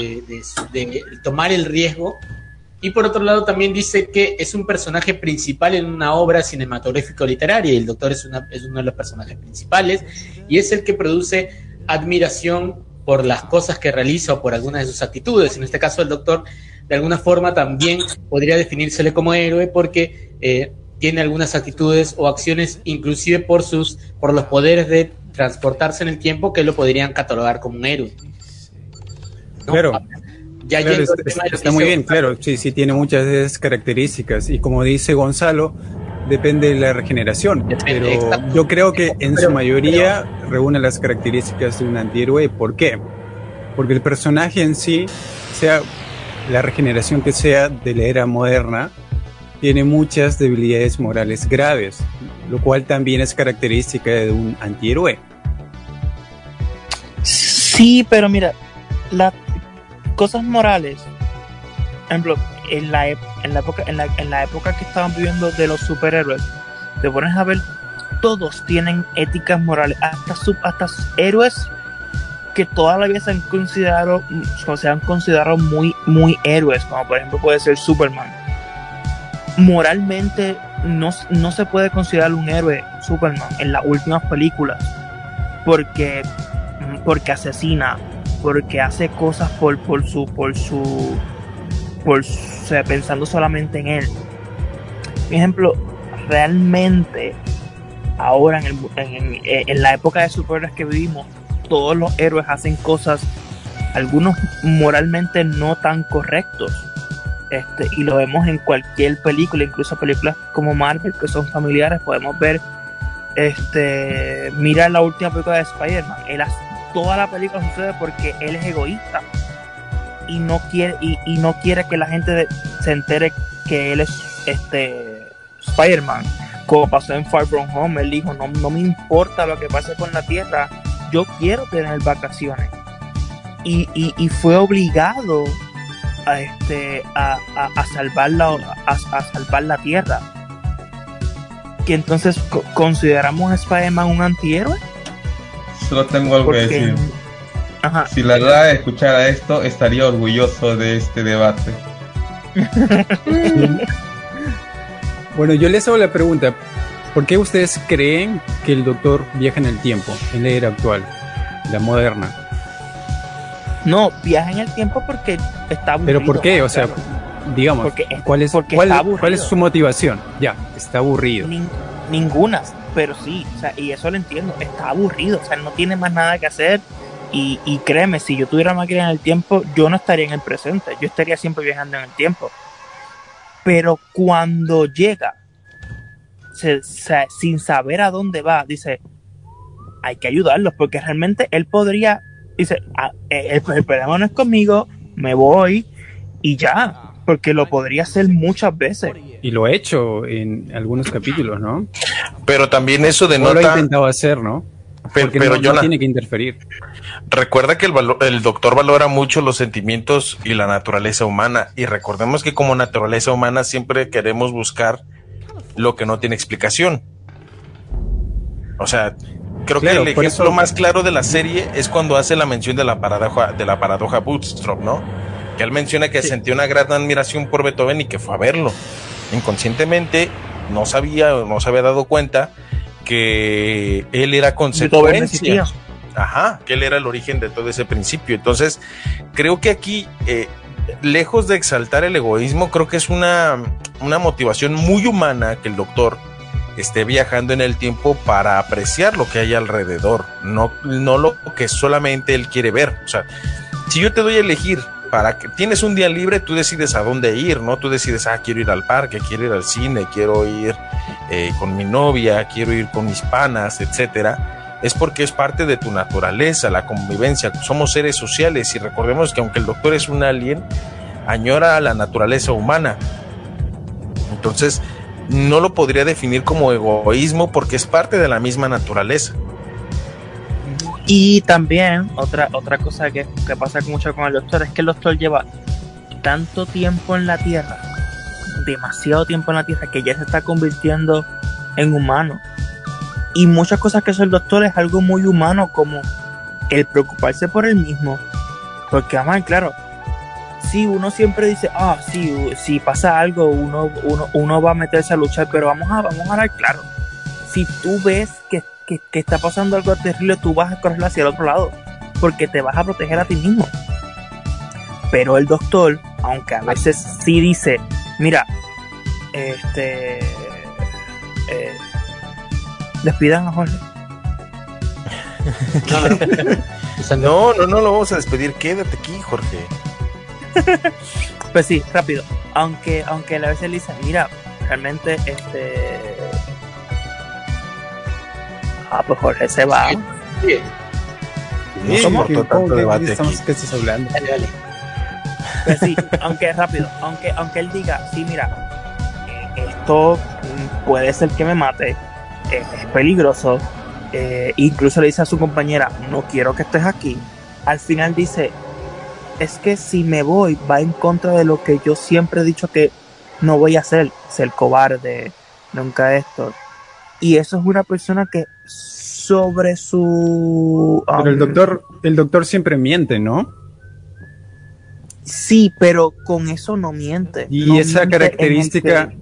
de tomar el riesgo y por otro lado también dice que es un personaje principal en una obra cinematográfica literaria, y el doctor es, es uno de los personajes principales, y es el que produce admiración por las cosas que realiza o por algunas de sus actitudes. En este caso el doctor de alguna forma también podría definírsele como héroe porque eh, tiene algunas actitudes o acciones inclusive por sus por los poderes de transportarse en el tiempo que lo podrían catalogar como un héroe. Pero ya está, muy bien, claro, sí, sí tiene muchas de esas características y como dice Gonzalo, depende de la regeneración, pero yo creo que en su mayoría reúne las características de un antihéroe. ¿Por qué? Porque el personaje en sí, sea la regeneración que sea de la era moderna, tiene muchas debilidades morales graves, lo cual también es característica de un antihéroe. Sí, pero mira, la, cosas morales, ejemplo, en la, en la época en la, en la época que estaban viviendo de los superhéroes, te pones a ver, todos tienen éticas morales, hasta sub, hasta héroes que toda la vida se han considerado, se han considerado muy, muy héroes, como por ejemplo puede ser Superman. Moralmente no, no se puede considerar un héroe Superman en las últimas películas porque, porque asesina, porque hace cosas por, por su, por su, por, pensando solamente en él. Por ejemplo, realmente ahora en, en, en, la época de superhéroes que vivimos, todos los héroes hacen cosas, algunos moralmente no tan correctos. Este, y lo vemos en cualquier película, incluso películas como Marvel, que son familiares, podemos ver, este, mira la última película de Spider-Man, él toda la película sucede porque él es egoísta y no quiere y, no quiere que la gente se entere que él es este Spider-Man como pasó en Far From Home él dijo no, no me importa lo que pase con la tierra yo quiero tener vacaciones y, fue obligado a, este, a, salvar la, a, a salvar la Tierra. Que entonces co- consideramos a Spider-Man un antihéroe. Solo tengo algo que decir. ajá, Si la verdad escuchara esto, estaría orgulloso de este debate. Bueno, yo les hago la pregunta. ¿Por qué ustedes creen que el doctor viaja en el tiempo, en la era actual, la moderna? no, viaja en el tiempo porque está aburrido. ¿Pero por qué? O sea, Claro. digamos, Porque ¿cuál es, porque cuál, cuál es su motivación? Ya, está aburrido. Nin- ninguna, pero sí, o sea, y eso lo entiendo, está aburrido, o sea, no tiene más nada que hacer. Y, y créeme, si yo tuviera máquina en el tiempo, yo no estaría en el presente, yo estaría siempre viajando en el tiempo. Pero cuando llega, se- se- sin saber a dónde va, dice, hay que ayudarlos, porque realmente él podría, dice, "Ah, eh, el, el problema no es conmigo, me voy y ya, porque lo podría hacer muchas veces. Y lo ha hecho en algunos capítulos, ¿no? Pero también eso No lo ha denota. intentado hacer, ¿no? Pero, Porque pero no, tiene que interferir. recuerda que el, valo- el doctor valora mucho los sentimientos y la naturaleza humana. Y recordemos que como naturaleza humana siempre queremos buscar lo que no tiene explicación. O sea, creo Claro, que el ejemplo eso- más claro de la serie es cuando hace la mención de la paradoja, de la paradoja Bootstrap, ¿no? Que él menciona que Sí. sentía una gran admiración por Beethoven y que fue a verlo. Inconscientemente no sabía, no se había dado cuenta que él era consecuencia. Ajá, que él era el origen de todo ese principio. Entonces, creo que aquí, eh, lejos de exaltar el egoísmo, creo que es una, una motivación muy humana que el doctor esté viajando en el tiempo para apreciar lo que hay alrededor, no, no lo que solamente él quiere ver. O sea, si yo te doy a elegir para que tienes un día libre, tú decides a dónde ir, ¿no? Tú decides, ah, quiero ir al parque, quiero ir al cine, quiero ir eh, con mi novia, quiero ir con mis panas, etcétera. Es porque es parte de tu naturaleza, la convivencia. Somos seres sociales y recordemos que aunque el doctor es un alien, añora a la naturaleza humana. Entonces, no lo podría definir como egoísmo porque es parte de la misma naturaleza. Y también otra, otra cosa que, que pasa mucho con el doctor es que el doctor lleva tanto tiempo en la Tierra, demasiado tiempo en la Tierra, que ya se está convirtiendo en humano. Y muchas cosas que hace el doctor es algo muy humano, como el preocuparse por él mismo. Porque, además, claro, si uno siempre dice, ah, sí, si pasa algo, uno, uno, uno va a meterse a luchar, pero vamos a, vamos a hablar claro. Si tú ves que, que, que está pasando algo terrible, tú vas a correr hacia el otro lado, porque te vas a proteger a ti mismo. Pero el doctor, aunque a veces sí dice, mira, este, eh, despidan a Jorge. No, no. No, lo vamos a despedir. Quédate aquí, Jorge. Pues sí, rápido. Aunque, aunque a veces le dice, mira, realmente este. Ah, pues Jorge se va. Bien, No ¿qué- tanto que- debate ¿qué estamos, aquí. ¿Qué estás hablando? dale, dale. Pues sí, aunque rápido, aunque, aunque él diga, sí, mira, eh, esto puede ser que me mate, eh, es peligroso, eh, incluso le dice a su compañera, no quiero que estés aquí, al final dice, es que si me voy va en contra de lo que yo siempre he dicho que no voy a hacer, ser cobarde, nunca esto. Y eso es una persona que sobre su... Pero el um, doctor, el doctor siempre miente, ¿no? Sí, pero con eso no miente. Y No esa miente característica,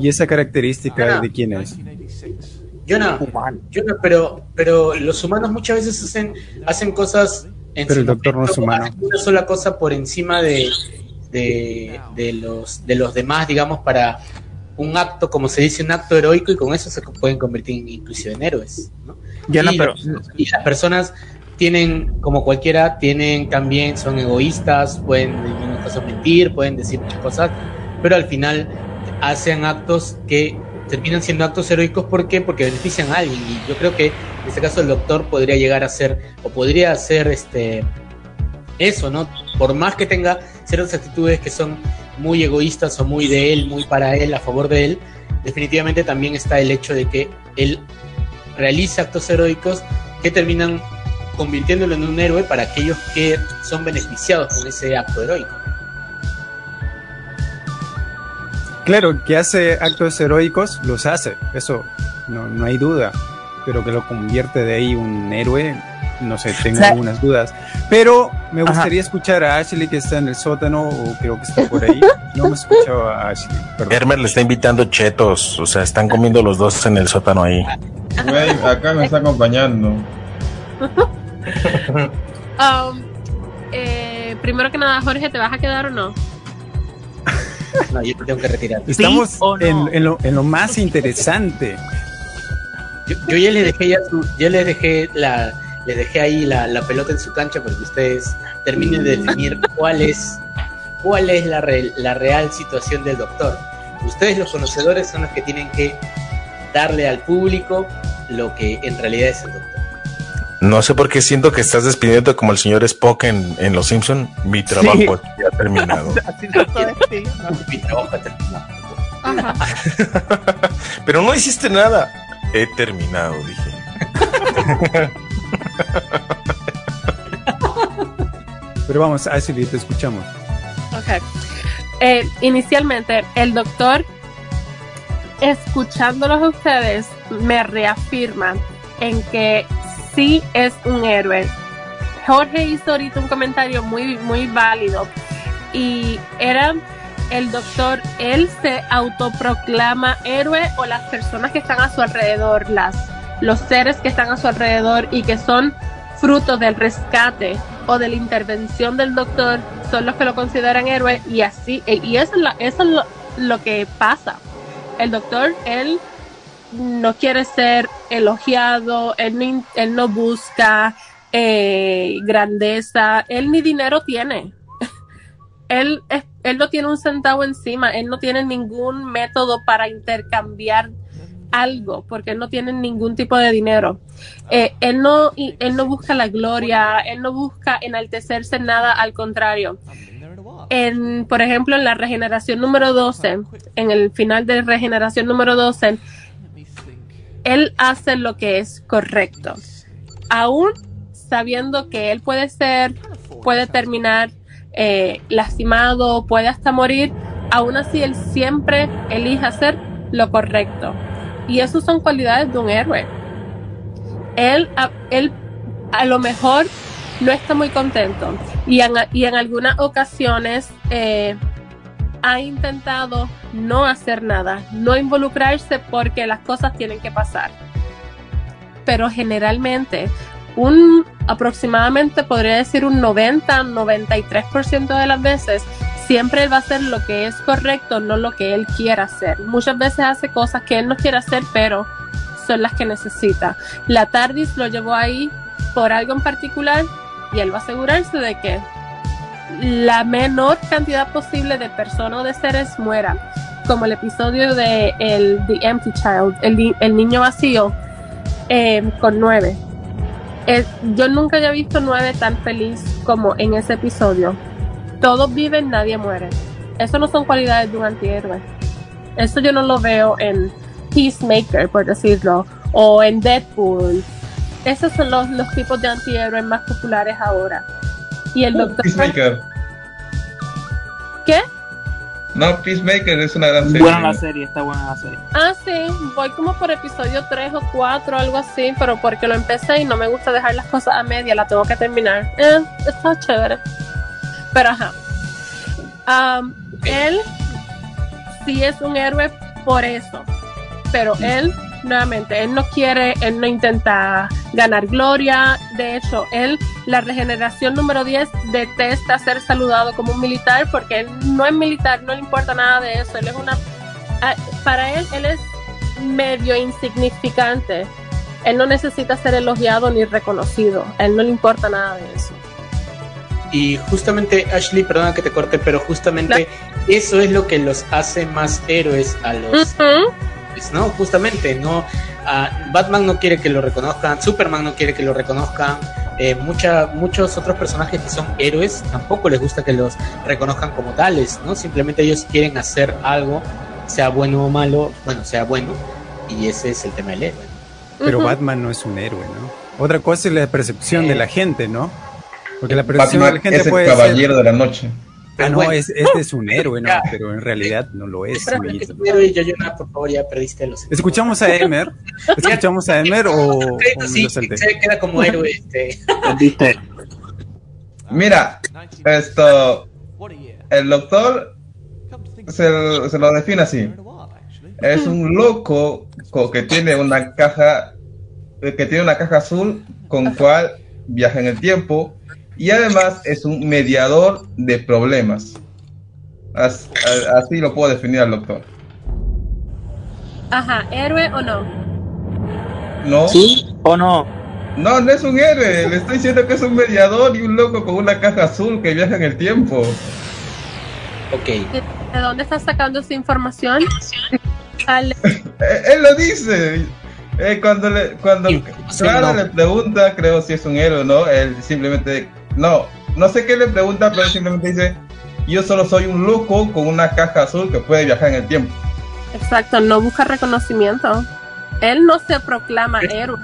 y esa característica de quién es. 1986. Jonah, que- humano. Jonah, pero, pero los humanos muchas veces hacen, hacen cosas en Pero el doctor no es humano. hacen Una sola cosa por encima de, de, de los, de los demás, digamos, para un acto, como se dice, un acto heroico, y con eso se pueden convertir en, inclusive en héroes. ¿no? Jonah, y, pero y las personas tienen, como cualquiera, tienen también, son egoístas, pueden cosas mentir, pueden decir muchas cosas, pero al final hacen actos que terminan siendo actos heroicos. ¿Por qué? Porque benefician a alguien. Y yo creo que en este caso el doctor podría llegar a ser, o podría hacer este eso, ¿no? Por más que tenga ciertas actitudes que son muy egoístas o muy de él, muy para él, a favor de él, definitivamente también está el hecho de que él realiza actos heroicos que terminan convirtiéndolo en un héroe para aquellos que son beneficiados con ese acto heroico. claro, que hace actos heroicos, los hace, eso no, no hay duda, pero que lo convierte de ahí un héroe, no sé, tengo O sea- algunas dudas. Pero me Ajá. gustaría escuchar a Ashley que está en el sótano, o creo que está por ahí. No me escuchaba a Ashley, perdón. Hermer le está invitando chetos, o sea, están comiendo los dos en el sótano ahí. Güey, acá me está acompañando. Um, eh, primero que nada, Jorge, ¿te vas a quedar o no? No, yo me tengo que retirar. Estamos o no? en, en lo, en lo más interesante. Yo, yo ya les dejé ya su, ya les dejé la, les dejé ahí la, la pelota en su cancha para que ustedes terminen de definir cuál es, cuál es la, re- la real situación del doctor. Ustedes los conocedores son los que tienen que darle al público lo que en realidad es el doctor. No sé por qué siento que estás despidiendo como el señor Spock en, en Los Simpson. Mi trabajo Sí. aquí ha terminado. Mi trabajo está terminado. Ajá. Pero no hiciste nada. He terminado, dije. Pero vamos, Ashley, te escuchamos. Ok. Eh, inicialmente, el doctor, escuchándolos a ustedes, me reafirma en que sí es un héroe. Jorge hizo ahorita un comentario muy, muy válido y era el doctor, él se autoproclama héroe o las personas que están a su alrededor, las, los seres que están a su alrededor y que son fruto del rescate o de la intervención del doctor son los que lo consideran héroe y así e- y eso es, lo, que pasa. El doctor él no quiere ser elogiado él no, busca eh, grandeza él ni dinero tiene. Él él no tiene un centavo encima él no tiene ningún método para intercambiar algo porque no tiene ningún tipo de dinero. Eh, él no él no busca la gloria él no busca enaltecerse en nada al contrario. En por ejemplo en la regeneración número 12 en el final de regeneración número 12 él hace lo que es correcto. Aún sabiendo que él puede ser puede terminar eh, lastimado puede hasta morir aún así él siempre elige hacer lo correcto y eso son cualidades de un héroe él, a, él a lo mejor no está muy contento y en, y en algunas ocasiones eh, ha intentado no hacer nada, no involucrarse porque las cosas tienen que pasar. Pero generalmente, un aproximadamente podría decir un 90-93% de las veces, siempre él va a hacer lo que es correcto, no lo que él quiera hacer. Muchas veces hace cosas que él no quiere hacer, pero son las que necesita. La TARDIS lo llevó ahí por algo en particular y él va a asegurarse de que la menor cantidad posible de personas o de seres mueran, como el episodio de el The Empty Child, el, el niño vacío, eh, con nueve. Yo nunca había visto nueve tan feliz como en ese episodio. Todos viven, nadie muere. Eso no son cualidades de un antihéroe. Eso yo no lo veo en Peacemaker, por decirlo, o en Deadpool. Esos son los, los tipos de antihéroes más populares ahora. Y el Uh, doctor. Peacemaker. No, Peacemaker es una gran serie. Buena la serie, está buena la serie. Ah, sí, voy como por episodio 3 o 4, algo así, pero porque lo empecé y no me gusta dejar las cosas a media, la tengo que terminar. Eh, está chévere. Pero ajá. Am, él sí es un héroe por eso, pero él, nuevamente, él no quiere, él no intenta ganar gloria. De hecho, él, la regeneración número 10, detesta ser saludado como un militar porque él no es militar, no le importa nada de eso. Él es una para él, él es medio insignificante. Él no necesita ser elogiado ni reconocido. A él no le importa nada de eso. Y justamente, Ashley, perdona que te corte, pero justamente eso es lo que los hace más héroes a los. Pues, no, justamente, no. ah, Batman no quiere que lo reconozcan, Superman no quiere que lo reconozcan, eh, mucha, muchos otros personajes que son héroes tampoco les gusta que los reconozcan como tales, ¿no? Simplemente ellos quieren hacer algo, sea bueno o malo, bueno, sea bueno, y ese es el tema del héroe. Pero. Batman no es un héroe, ¿no? Otra cosa es la percepción Eh. de la gente, ¿no? Porque la percepción de la gente es el puede caballero de la noche. Ah, no, bueno. es, este es un héroe, ¿no? Pero en realidad no lo es. Espérame, que amiguito. tu héroe, Yoyona, por favor, ya perdiste los. ¿Escuchamos a Emer? ¿Escuchamos a Emer o, o sí, se queda como héroe. Este. Mira, esto, el doctor se, se lo define así. Es un loco co- que tiene una caja, que tiene una caja azul con cual viaja en el tiempo y además es un mediador de problemas. Así lo puedo definir al doctor. Ajá, héroe o no. ¿No? ¿Sí o no? No, no es un héroe. Le estoy diciendo que es un mediador y un loco con una caja azul que viaja en el tiempo. Ok. ¿De, de dónde estás sacando esa información? Ale- Eh, él lo dice. Eh, cuando le, cuando Sí, Clara no. le pregunta, creo si es un héroe o no, él simplemente, no, no sé qué le pregunta, pero simplemente dice, yo solo soy un loco con una caja azul que puede viajar en el tiempo. Exacto, no busca reconocimiento. Él no se proclama héroe.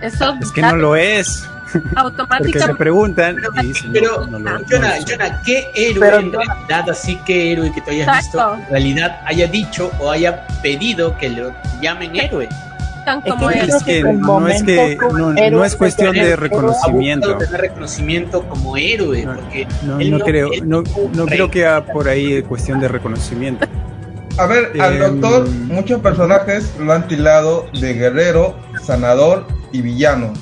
Eso Es que no lo es. Porque le automáticamente. preguntan y dicen, Pero, no, no lo no Jonah, ¿qué héroe Pero, en realidad, así que héroe que tú hayas Exacto. visto, en realidad haya dicho o haya pedido que lo llamen héroe? Tan Es como que Es que no es que no, es cuestión de reconocimiento. Reconocimiento como héroe, No, porque No, creo, no, creo que haya por ahí cuestión de reconocimiento. A ver, al Em, doctor, muchos personajes lo han tildado de guerrero, sanador y villano.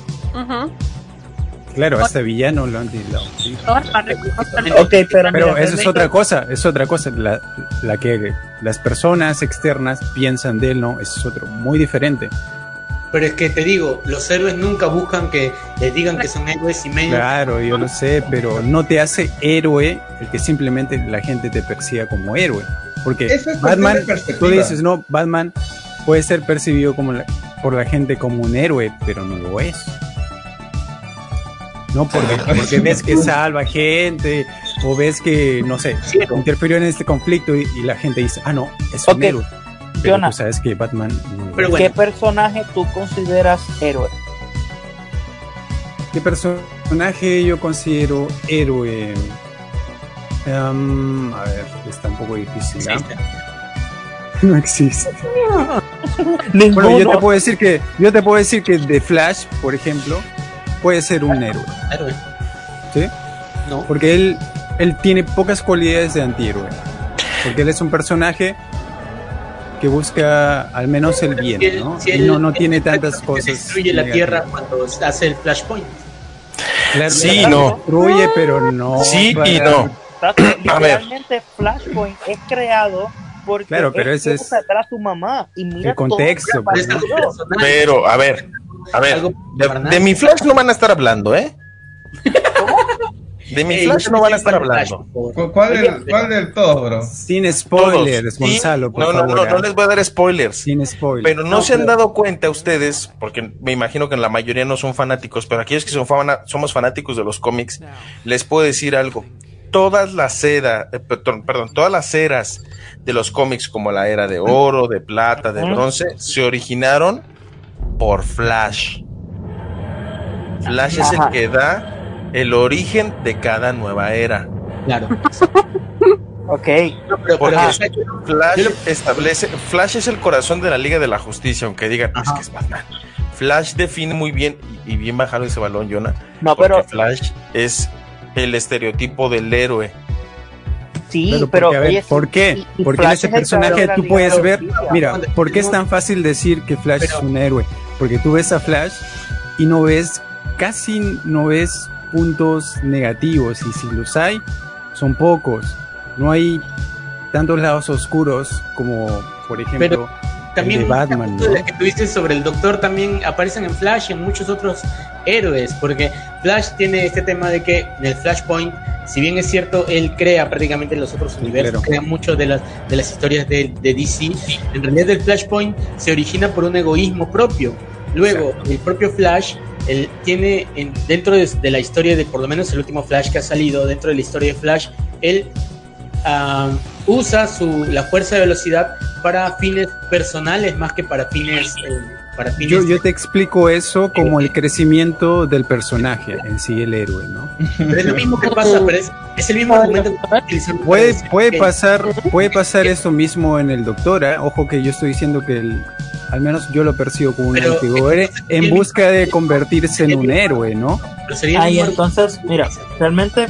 Claro, hasta villano lo han tildado. sí. Thor va a reconocer- Ok, pero, Pero mira, eso es otra cosa, es otra cosa. La, la que las personas externas piensan de él, no, es otro, muy diferente. Pero es que te digo, los héroes nunca buscan que les digan que son héroes y menos. Claro, yo lo sé, pero no te hace héroe el que simplemente la gente te persiga como héroe. Porque Eso es Batman, tú dices, no, Batman puede ser percibido como la- por la gente como un héroe, pero no lo es. No porque, porque ves que salva gente o ves que, no sé, interfirió en este conflicto y, y la gente dice, ah, no, es un héroe. Pero Jonah. tú sabes que Batman no Pero bueno. ¿Qué personaje tú consideras héroe? ¿Qué personaje yo considero héroe? Em, a ver, está un poco difícil. ¿ah? No existe. Bueno, yo te puedo decir que yo te puedo decir que The Flash, por ejemplo, puede ser un héroe, héroe. ¿sí? No. Porque él él tiene pocas cualidades de antihéroe. Porque él es un personaje que busca al menos el bien, Si él- ¿no? si Y él- no, no tiene él tantas que cosas. Destruye la negativas. tierra cuando hace el flashpoint. Claro, Sí, no. Destruye, pero no. Sí y para- no. A ver. Literalmente Flashpoint es creado porque Claro, pero él ese es a su mamá y mira el contexto, pues, personal. Pero, a ver, a ver, de, de mi Flash no van a estar hablando, ¿eh? De mi Ey, Flash no van a estar fan hablando. por favor. ¿Cu- ¿Cuál del, cuál del todo, bro? Sin spoilers, Todos. Gonzalo, por no, no, favor. no, no les voy a dar spoilers. Sin spoilers. Pero no, No, se han dado cuenta ustedes, porque me imagino que la mayoría no son fanáticos, pero aquellos que son fana- somos fanáticos de los cómics, les puedo decir algo. Todas las eras, eh, perdón, todas las eras de los cómics, como la era de oro, de plata, de bronce, se originaron por Flash. Flash es el Ajá. que da el origen de cada nueva era. Claro. Ok, pero, Porque Flash establece, Flash es el corazón de la Liga de la Justicia, aunque digan, es Ajá. que es Batman. Flash define muy bien, y bien bajado ese balón, Jonah, no, porque pero Flash es el estereotipo del héroe. sí, Pero, pero porque, a ver, ¿por qué? y- y Porque Flash en ese es personaje tú puedes ver, mira, ¿por qué es tan fácil decir que Flash es un héroe? Porque tú ves a Flash y no ves, casi no ves puntos negativos, y si los hay, son pocos. No hay tantos lados oscuros como, por ejemplo, también el de Batman, muchas ¿no? de las que tuviste sobre el doctor también aparecen en Flash y en muchos otros héroes, porque Flash tiene este tema de que en el Flashpoint, si bien es cierto, él crea prácticamente los otros universos, claro. crea mucho de las, de las historias de, de DC, en realidad el Flashpoint se origina por un egoísmo propio. Luego, el propio Flash él tiene en- dentro de, de la historia de, por lo menos el último Flash que ha salido, dentro de la historia de Flash, él ah, usa su, la fuerza de velocidad para fines personales más que para fines eh, para fines Yo, yo te explico eso como el crecimiento del personaje en sí, el héroe, ¿no? Pero es lo mismo que pasa, pero es, es el mismo argumento que Puede, puede pasar, puede pasar eso mismo en el doctor, ¿eh? ojo que yo estoy diciendo que el, al menos yo lo percibo como un antihéroe en busca de convertirse en un héroe, ¿no? Ahí entonces, mira, realmente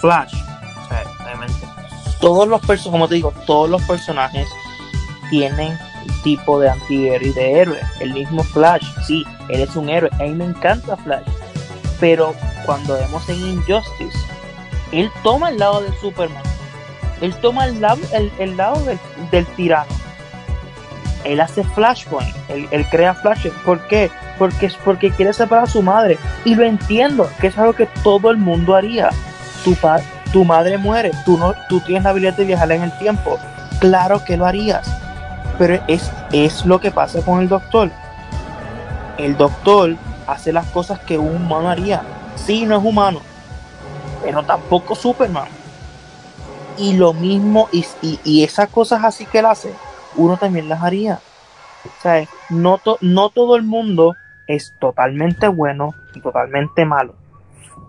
Flash, o sea, realmente, todos los personajes, como te digo, todos los personajes tienen tipo de antihéroe y de héroe. El mismo Flash, sí, él es un héroe. A mí me encanta Flash. Pero cuando vemos en Injustice, él toma el lado de Superman. Él toma el lado, el, el lado del, del tirano. Él hace Flashpoint. Él, crea Flash. ¿Por qué? Porque es porque quiere separar a su madre. Y lo entiendo, que es algo que todo el mundo haría. Tu, pa- tu madre muere, tú, no, tú tienes la habilidad de viajar en el tiempo. Claro que lo harías. Pero es, es lo que pasa con el doctor. El doctor hace las cosas que un humano haría. Sí, no es humano, pero tampoco Superman. Y lo mismo, y, y, y esas cosas así que él hace, uno también las haría. O sea, no, to- no todo el mundo es totalmente bueno y totalmente malo.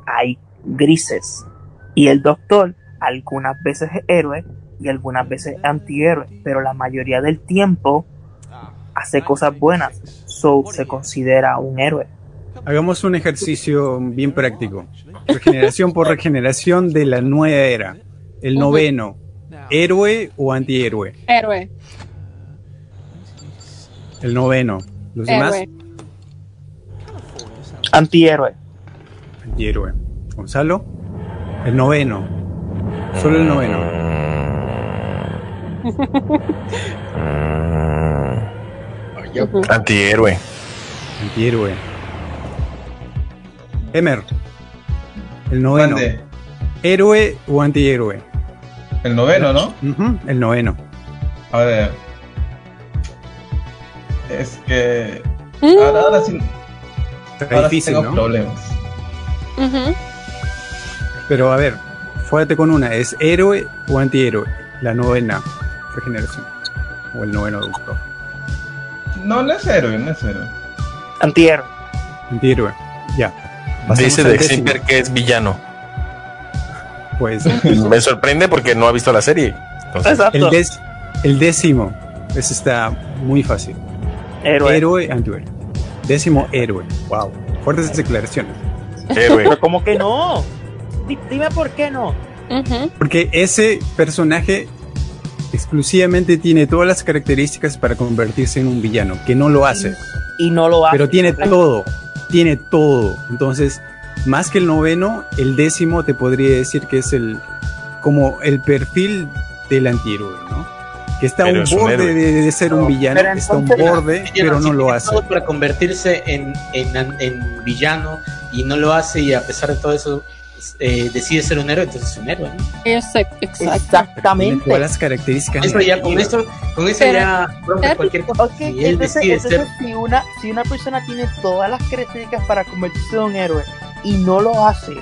Hay grises. Y el doctor algunas veces es héroe y algunas veces es antihéroe, pero la mayoría del tiempo hace cosas buenas, so se considera un héroe. Hagamos un ejercicio bien práctico. Regeneración por regeneración de la nueva era. El noveno. ¿Héroe o antihéroe? Héroe. El noveno. ¿Los demás? Héroe. Antihéroe. Antihéroe. Gonzalo. El noveno. Solo el noveno. Antihéroe. Antihéroe. Emer. El noveno. ¿Héroe o antihéroe? El noveno, ¿no? El noveno. A ver. Es que. Mm, Ahora, ahora sí, Está ahora sí tengo ¿no? problemas. Pero a ver, fuérate con una. ¿Es héroe o antihéroe? La novena regeneración. O el noveno doctor. No, no es héroe, no es héroe. Antihéroe. Antihéroe. Ya. Pasamos Dice de que es villano. Pues Me sorprende porque no ha visto la serie. Entonces, Exacto. el, décimo. Ese está muy fácil. Héroe. Héroe, antihéroe. Décimo héroe. Wow. Fuertes declaraciones. héroe. Pero ¿cómo que no? Di- dime por qué no. Porque ese personaje exclusivamente tiene todas las características para convertirse en un villano, que no lo hace. Y no lo hace. Pero tiene todo, tiene todo. Entonces, más que el noveno, el décimo te podría decir que es el como el perfil del antihéroe, ¿no? Que está a un borde de, de ser un villano, Pero está a un borde, pero no lo hace. para convertirse en, en, en villano y no lo hace y a pesar de todo eso eh, decide ser un héroe, entonces es un héroe. ¿no? Exactamente. todas las características. Eso ya, con esto, con eso Pero- ya rompe pero- cualquier cosa. Ok, y él entonces, decide entonces ser si, una, si una persona tiene todas las características para convertirse en un héroe y no lo hace,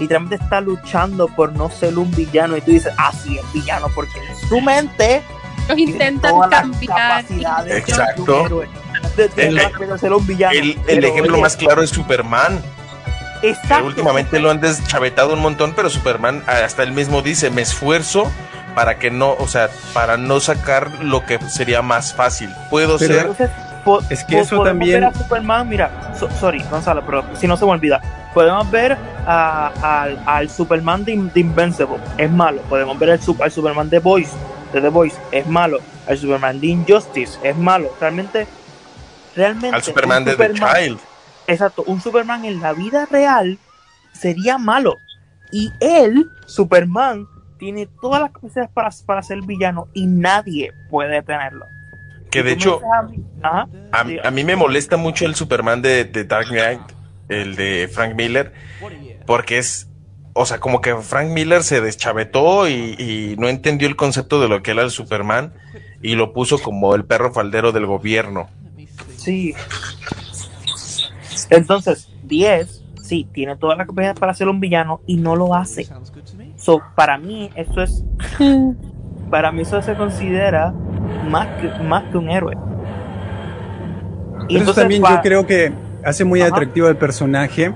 literalmente está luchando por no ser un villano y tú dices, ah, sí, es villano, porque en su mente Los intentan cambiar. Exacto. El-. El, ejemplo oye, más claro es Superman. que Exacto. últimamente lo han deschavetado un montón, pero Superman hasta él mismo dice, me esfuerzo para que no, o sea, para no sacar lo que sería más fácil. Puedo Pero- ser Entonces, po- Es que po- eso podemos también- ver a Superman, mira, so- sorry, Gonzalo, pero si no se me olvida, podemos ver a- al, al Superman de, de Invincible, es malo. Podemos ver al, al Superman de Boys, de The Boys, es malo. Al Superman de Injustice, es malo. Realmente, realmente. al Superman de The Superman- Child. Exacto, un Superman en la vida real sería malo. Y él, Superman, tiene todas las capacidades para, para ser villano y nadie puede detenerlo. Que de hecho, a mí me molesta mucho el Superman de, de Dark Knight, el de Frank Miller, porque es, o sea, como que Frank Miller se deschavetó y, y no entendió el concepto de lo que era el Superman y lo puso como el perro faldero del gobierno. Sí. Entonces, 10, sí, tiene todas las capacidades para ser un villano y no lo hace. So, para mí, eso es. Para mí, eso se considera más que, más que un héroe. Pero eso también yo creo que hace muy atractivo al personaje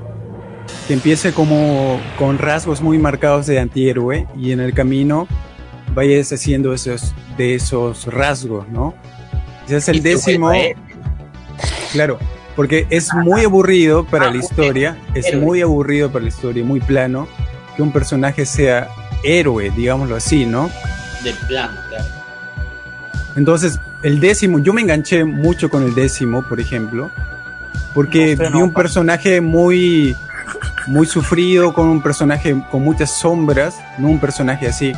que empiece como con rasgos muy marcados de antihéroe y en el camino vaya deshaciendo esos, de esos rasgos, ¿no? es el décimo. Claro, porque es muy aburrido para la historia, es muy aburrido para la historia, muy plano, que un personaje sea héroe, digámoslo así, ¿no? De plano, claro. Entonces, el décimo, yo me enganché mucho con el décimo, por ejemplo, porque vi un personaje muy, muy sufrido, con un personaje con muchas sombras, no un personaje así,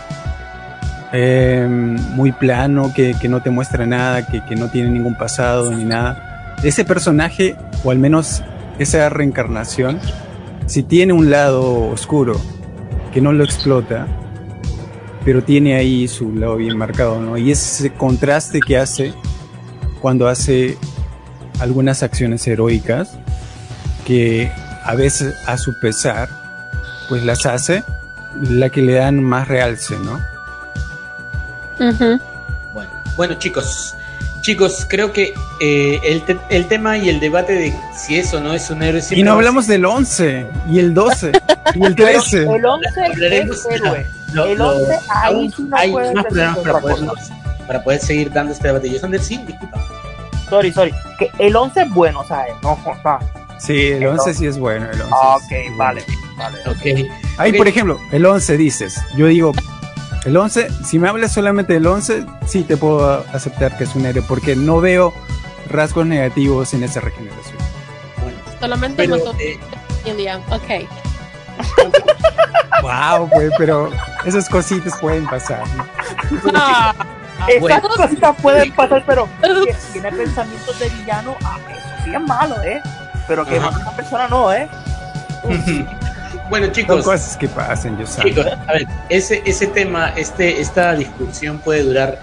eh, muy plano, que, que, no te muestra nada, que, que, no tiene ningún pasado ni nada. Ese personaje, o al menos esa reencarnación, si tiene un lado oscuro que no lo explota, pero tiene ahí su lado bien marcado, ¿no? Y ese contraste que hace cuando hace algunas acciones heroicas, que a veces a su pesar, pues las hace, la que le dan más realce, ¿no? Bueno, bueno chicos, chicos, creo que eh, el, te el, tema y el debate de si eso no es un héroe. Y no hablamos del 11 y el 12 y el 13. el 11 es héroe. Lo, el 11 ahí sí no hay más ser programas para poder, para poder seguir dando este debate. Yo Sander, sí, disculpa. Sorry, sorry. Que el 11 es bueno, ¿sabes? No, o sea, Sí, el 11 sí es bueno. El 11 Ok, es vale, vale. Ok. Ahí, por ejemplo, el 11 dices. Yo digo, el 11, si me hablas solamente del 11, sí te puedo aceptar que es un héroe, porque no veo rasgos negativos en esa regeneración. Bueno, Solamente pero, mató eh. Ok. Wow, pues, pero esas cositas pueden pasar. ¿no? Ah, Esas Bueno. cositas pueden pasar, pero tiene pensamientos de villano, ah, eso sí es malo, ¿eh? Pero que Ajá. una persona no, ¿eh? bueno, Son chicos, cosas que pasan, yo sé. chicos, a ver, ese, ese tema, este, esta discusión puede durar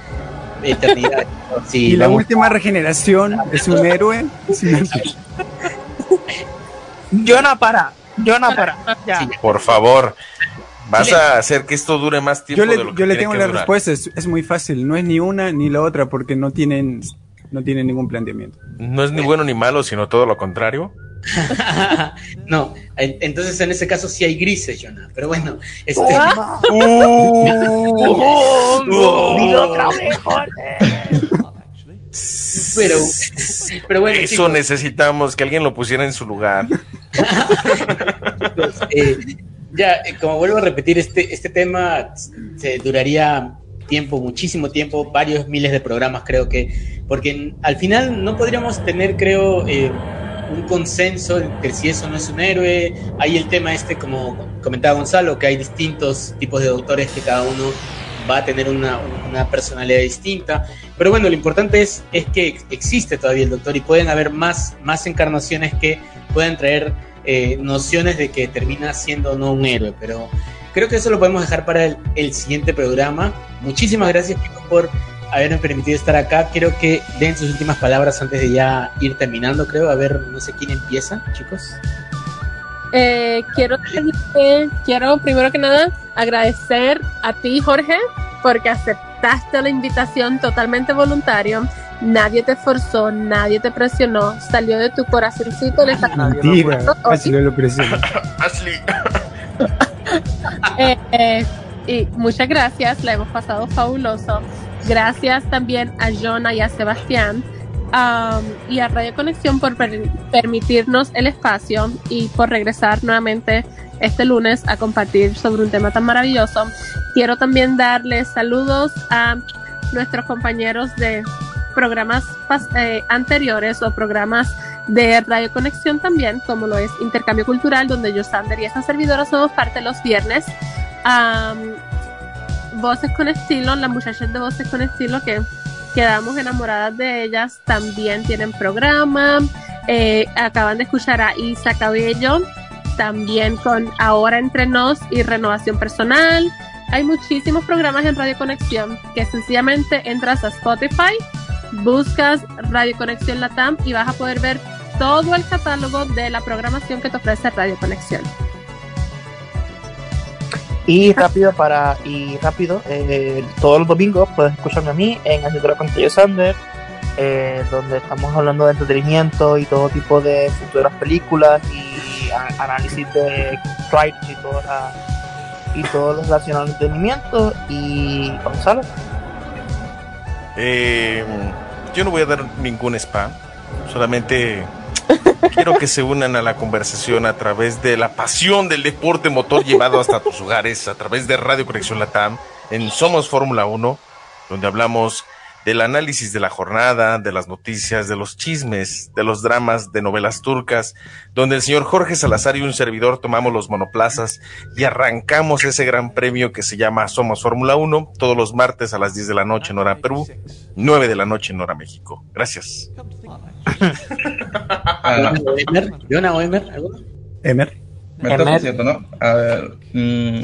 eternidad. Sí, y la vamos- última regeneración es un héroe. Héroe. Jonah, para. Jonah, para. Ya. Sí. Por favor, vas a hacer que esto dure más tiempo Yo le, de lo que yo le tiene tengo que la durar. respuesta, es, es muy fácil, no es ni una ni la otra porque no tienen, no tienen ningún planteamiento. No es ni bueno ni malo, sino todo lo contrario. no, en- entonces en ese caso sí hay grises, Jonah. Pero bueno, este, Toma. Uh, pero, pero bueno, Eso chicos, necesitamos que alguien lo pusiera en su lugar. eh, ya, eh, como vuelvo a repetir, este, este tema se duraría tiempo, muchísimo tiempo, varios miles de programas, creo que, porque al final no podríamos tener, creo, eh, un consenso entre si eso no es un héroe. Hay el tema este, como comentaba Gonzalo, que hay distintos tipos de doctores que cada uno va a tener una, una personalidad distinta. Pero bueno, lo importante es, es que existe todavía el doctor y pueden haber más, más encarnaciones que puedan traer eh, nociones de que termina siendo no un héroe. Pero creo que eso lo podemos dejar para el, el siguiente programa. Muchísimas gracias chicos por haberme permitido estar acá. Quiero que den sus últimas palabras antes de ya ir terminando, creo. A ver, no sé quién empieza, chicos. eh, quiero, eh, quiero primero que nada agradecer a ti, Jorge, porque aceptaste la invitación totalmente voluntario. Nadie te forzó, nadie te presionó, salió de tu corazoncito. Le Mentira, no, así lo presiono. Ashley. Eh, eh, y muchas gracias, la hemos pasado fabuloso. Gracias también a Jonah y a Sebastián um, y a Radio Conexión por per- permitirnos el espacio y por regresar nuevamente este lunes a compartir sobre un tema tan maravilloso. Quiero también darles saludos a nuestros compañeros de programas eh, anteriores o programas de Radio Conexión también, como lo es Intercambio Cultural, donde yo, Sander y esta servidora somos parte los viernes. Am, Voces con Estilo, las muchachas de Voces con Estilo que quedamos enamoradas de ellas, también tienen programa. Eh, acaban de escuchar a Isa Cabello, también con Ahora Entre Nos y Renovación Personal. Hay muchísimos programas en Radio Conexión que sencillamente entras a Spotify, buscas Radio Conexión Latam y vas a poder ver todo el catálogo de la programación que te ofrece Radio Conexión. Y rápido para y rápido, eh, todos los domingos puedes escucharme a mí en la Pantalla Sander eh, donde estamos hablando de entretenimiento y todo tipo de futuras películas y a- análisis de trailers y todo, la- y todo lo relacionado al entretenimiento. Y Gonzalo, Eh, yo no voy a dar ningún spam, solamente quiero que se unan a la conversación a través de la pasión del deporte motor llevado hasta tus hogares, a través de Radio Conexión Latam, en Somos Fórmula 1, donde hablamos del análisis de la jornada, de las noticias, de los chismes, de los dramas, de novelas turcas, donde el señor Jorge Salazar y un servidor tomamos los monoplazas y arrancamos ese gran premio que se llama Somos Fórmula 1 todos los martes a las 10 de la noche en hora Perú, 9 de la noche en hora México. Gracias. Oemer, Jonah Oemer, ¿alguno? Emer. me Emer. ¿cierto, no? A ver. mm,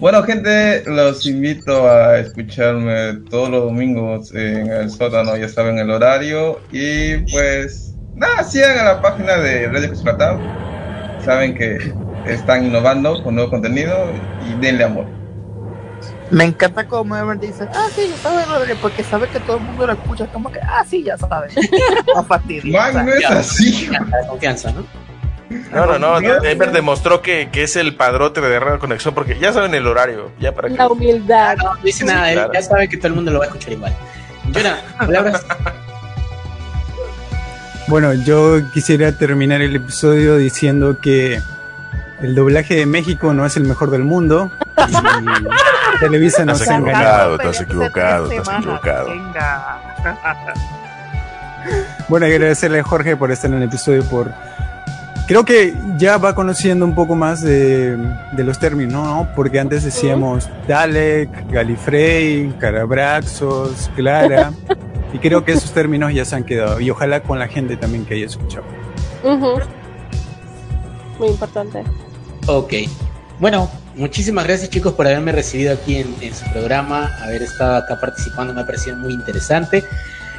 bueno, gente, los invito a escucharme todos los domingos en el sótano, ya saben el horario. Y pues, nada, sigan a la página de Radio Latam. Saben que están innovando con nuevo contenido y denle amor. me encanta como Ever dice, ah, sí, ya sabes, Rodríguez", porque sabe que todo el mundo lo escucha, como que, ah, sí, ya sabes. No fastidio. Man, no es así. La confianza, ¿no? No, no, no. Ever demostró que, que es el padrote de Radio Conexión porque ya saben el horario. Ya para que. La humildad. No, no dice nada, él claro. ya sabe que todo el mundo lo va a escuchar igual. Jonah, palabras. Bueno, yo quisiera terminar el episodio diciendo que el doblaje de México no es el mejor del mundo. Y Televisa nos ha engañado. estás equivocado, estás equivocado. Venga. Bueno, agradecerle a Jorge por estar en el episodio, por... Creo que ya va conociendo un poco más de, de los términos, ¿no? Porque antes decíamos Dalek, Galifrey, Carabraxos, Clara. Y creo que esos términos ya se han quedado. Y ojalá con la gente también que haya escuchado. Ujú. Muy importante. Ok. Bueno, muchísimas gracias chicos por haberme recibido aquí en, en su programa, haber estado acá participando, me ha parecido muy interesante.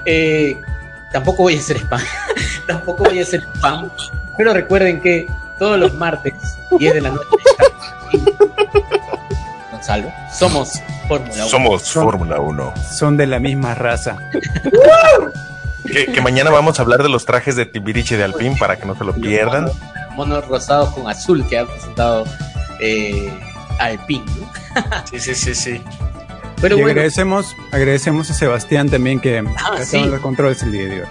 Eh, tampoco voy a hacer spam, tampoco voy a hacer spam, pero recuerden que todos los martes, 10 de la noche, Gonzalo, somos Fórmula 1. Somos Fórmula 1. Son de la misma raza. Que, que mañana vamos a hablar de los trajes de Tibiriche de Alpín para que no se lo pierdan. Monos rosados con azul que ha presentado eh, Alpine, ¿no? Sí, sí, sí, sí. Pero y bueno, agradecemos, agradecemos a Sebastián también que Ah, sí. los controles el día de hoy.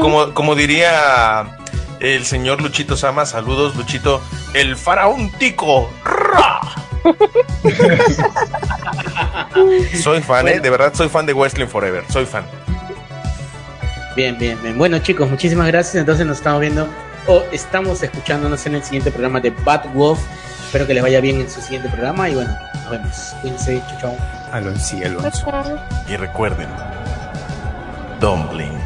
Como, como diría el señor Luchito Sama, saludos Luchito, el faraón tico. Soy fan, ¿eh? De verdad soy fan de Wrestling Forever, soy fan. Bien, bien, bien. Bueno, chicos, muchísimas gracias. Entonces nos estamos viendo o estamos escuchándonos en el siguiente programa de Bad Wolf. Espero que les vaya bien en su siguiente programa y bueno, nos vemos. Cuídense, chau, chau. Alonso Alonso. Y recuerden, don't blink.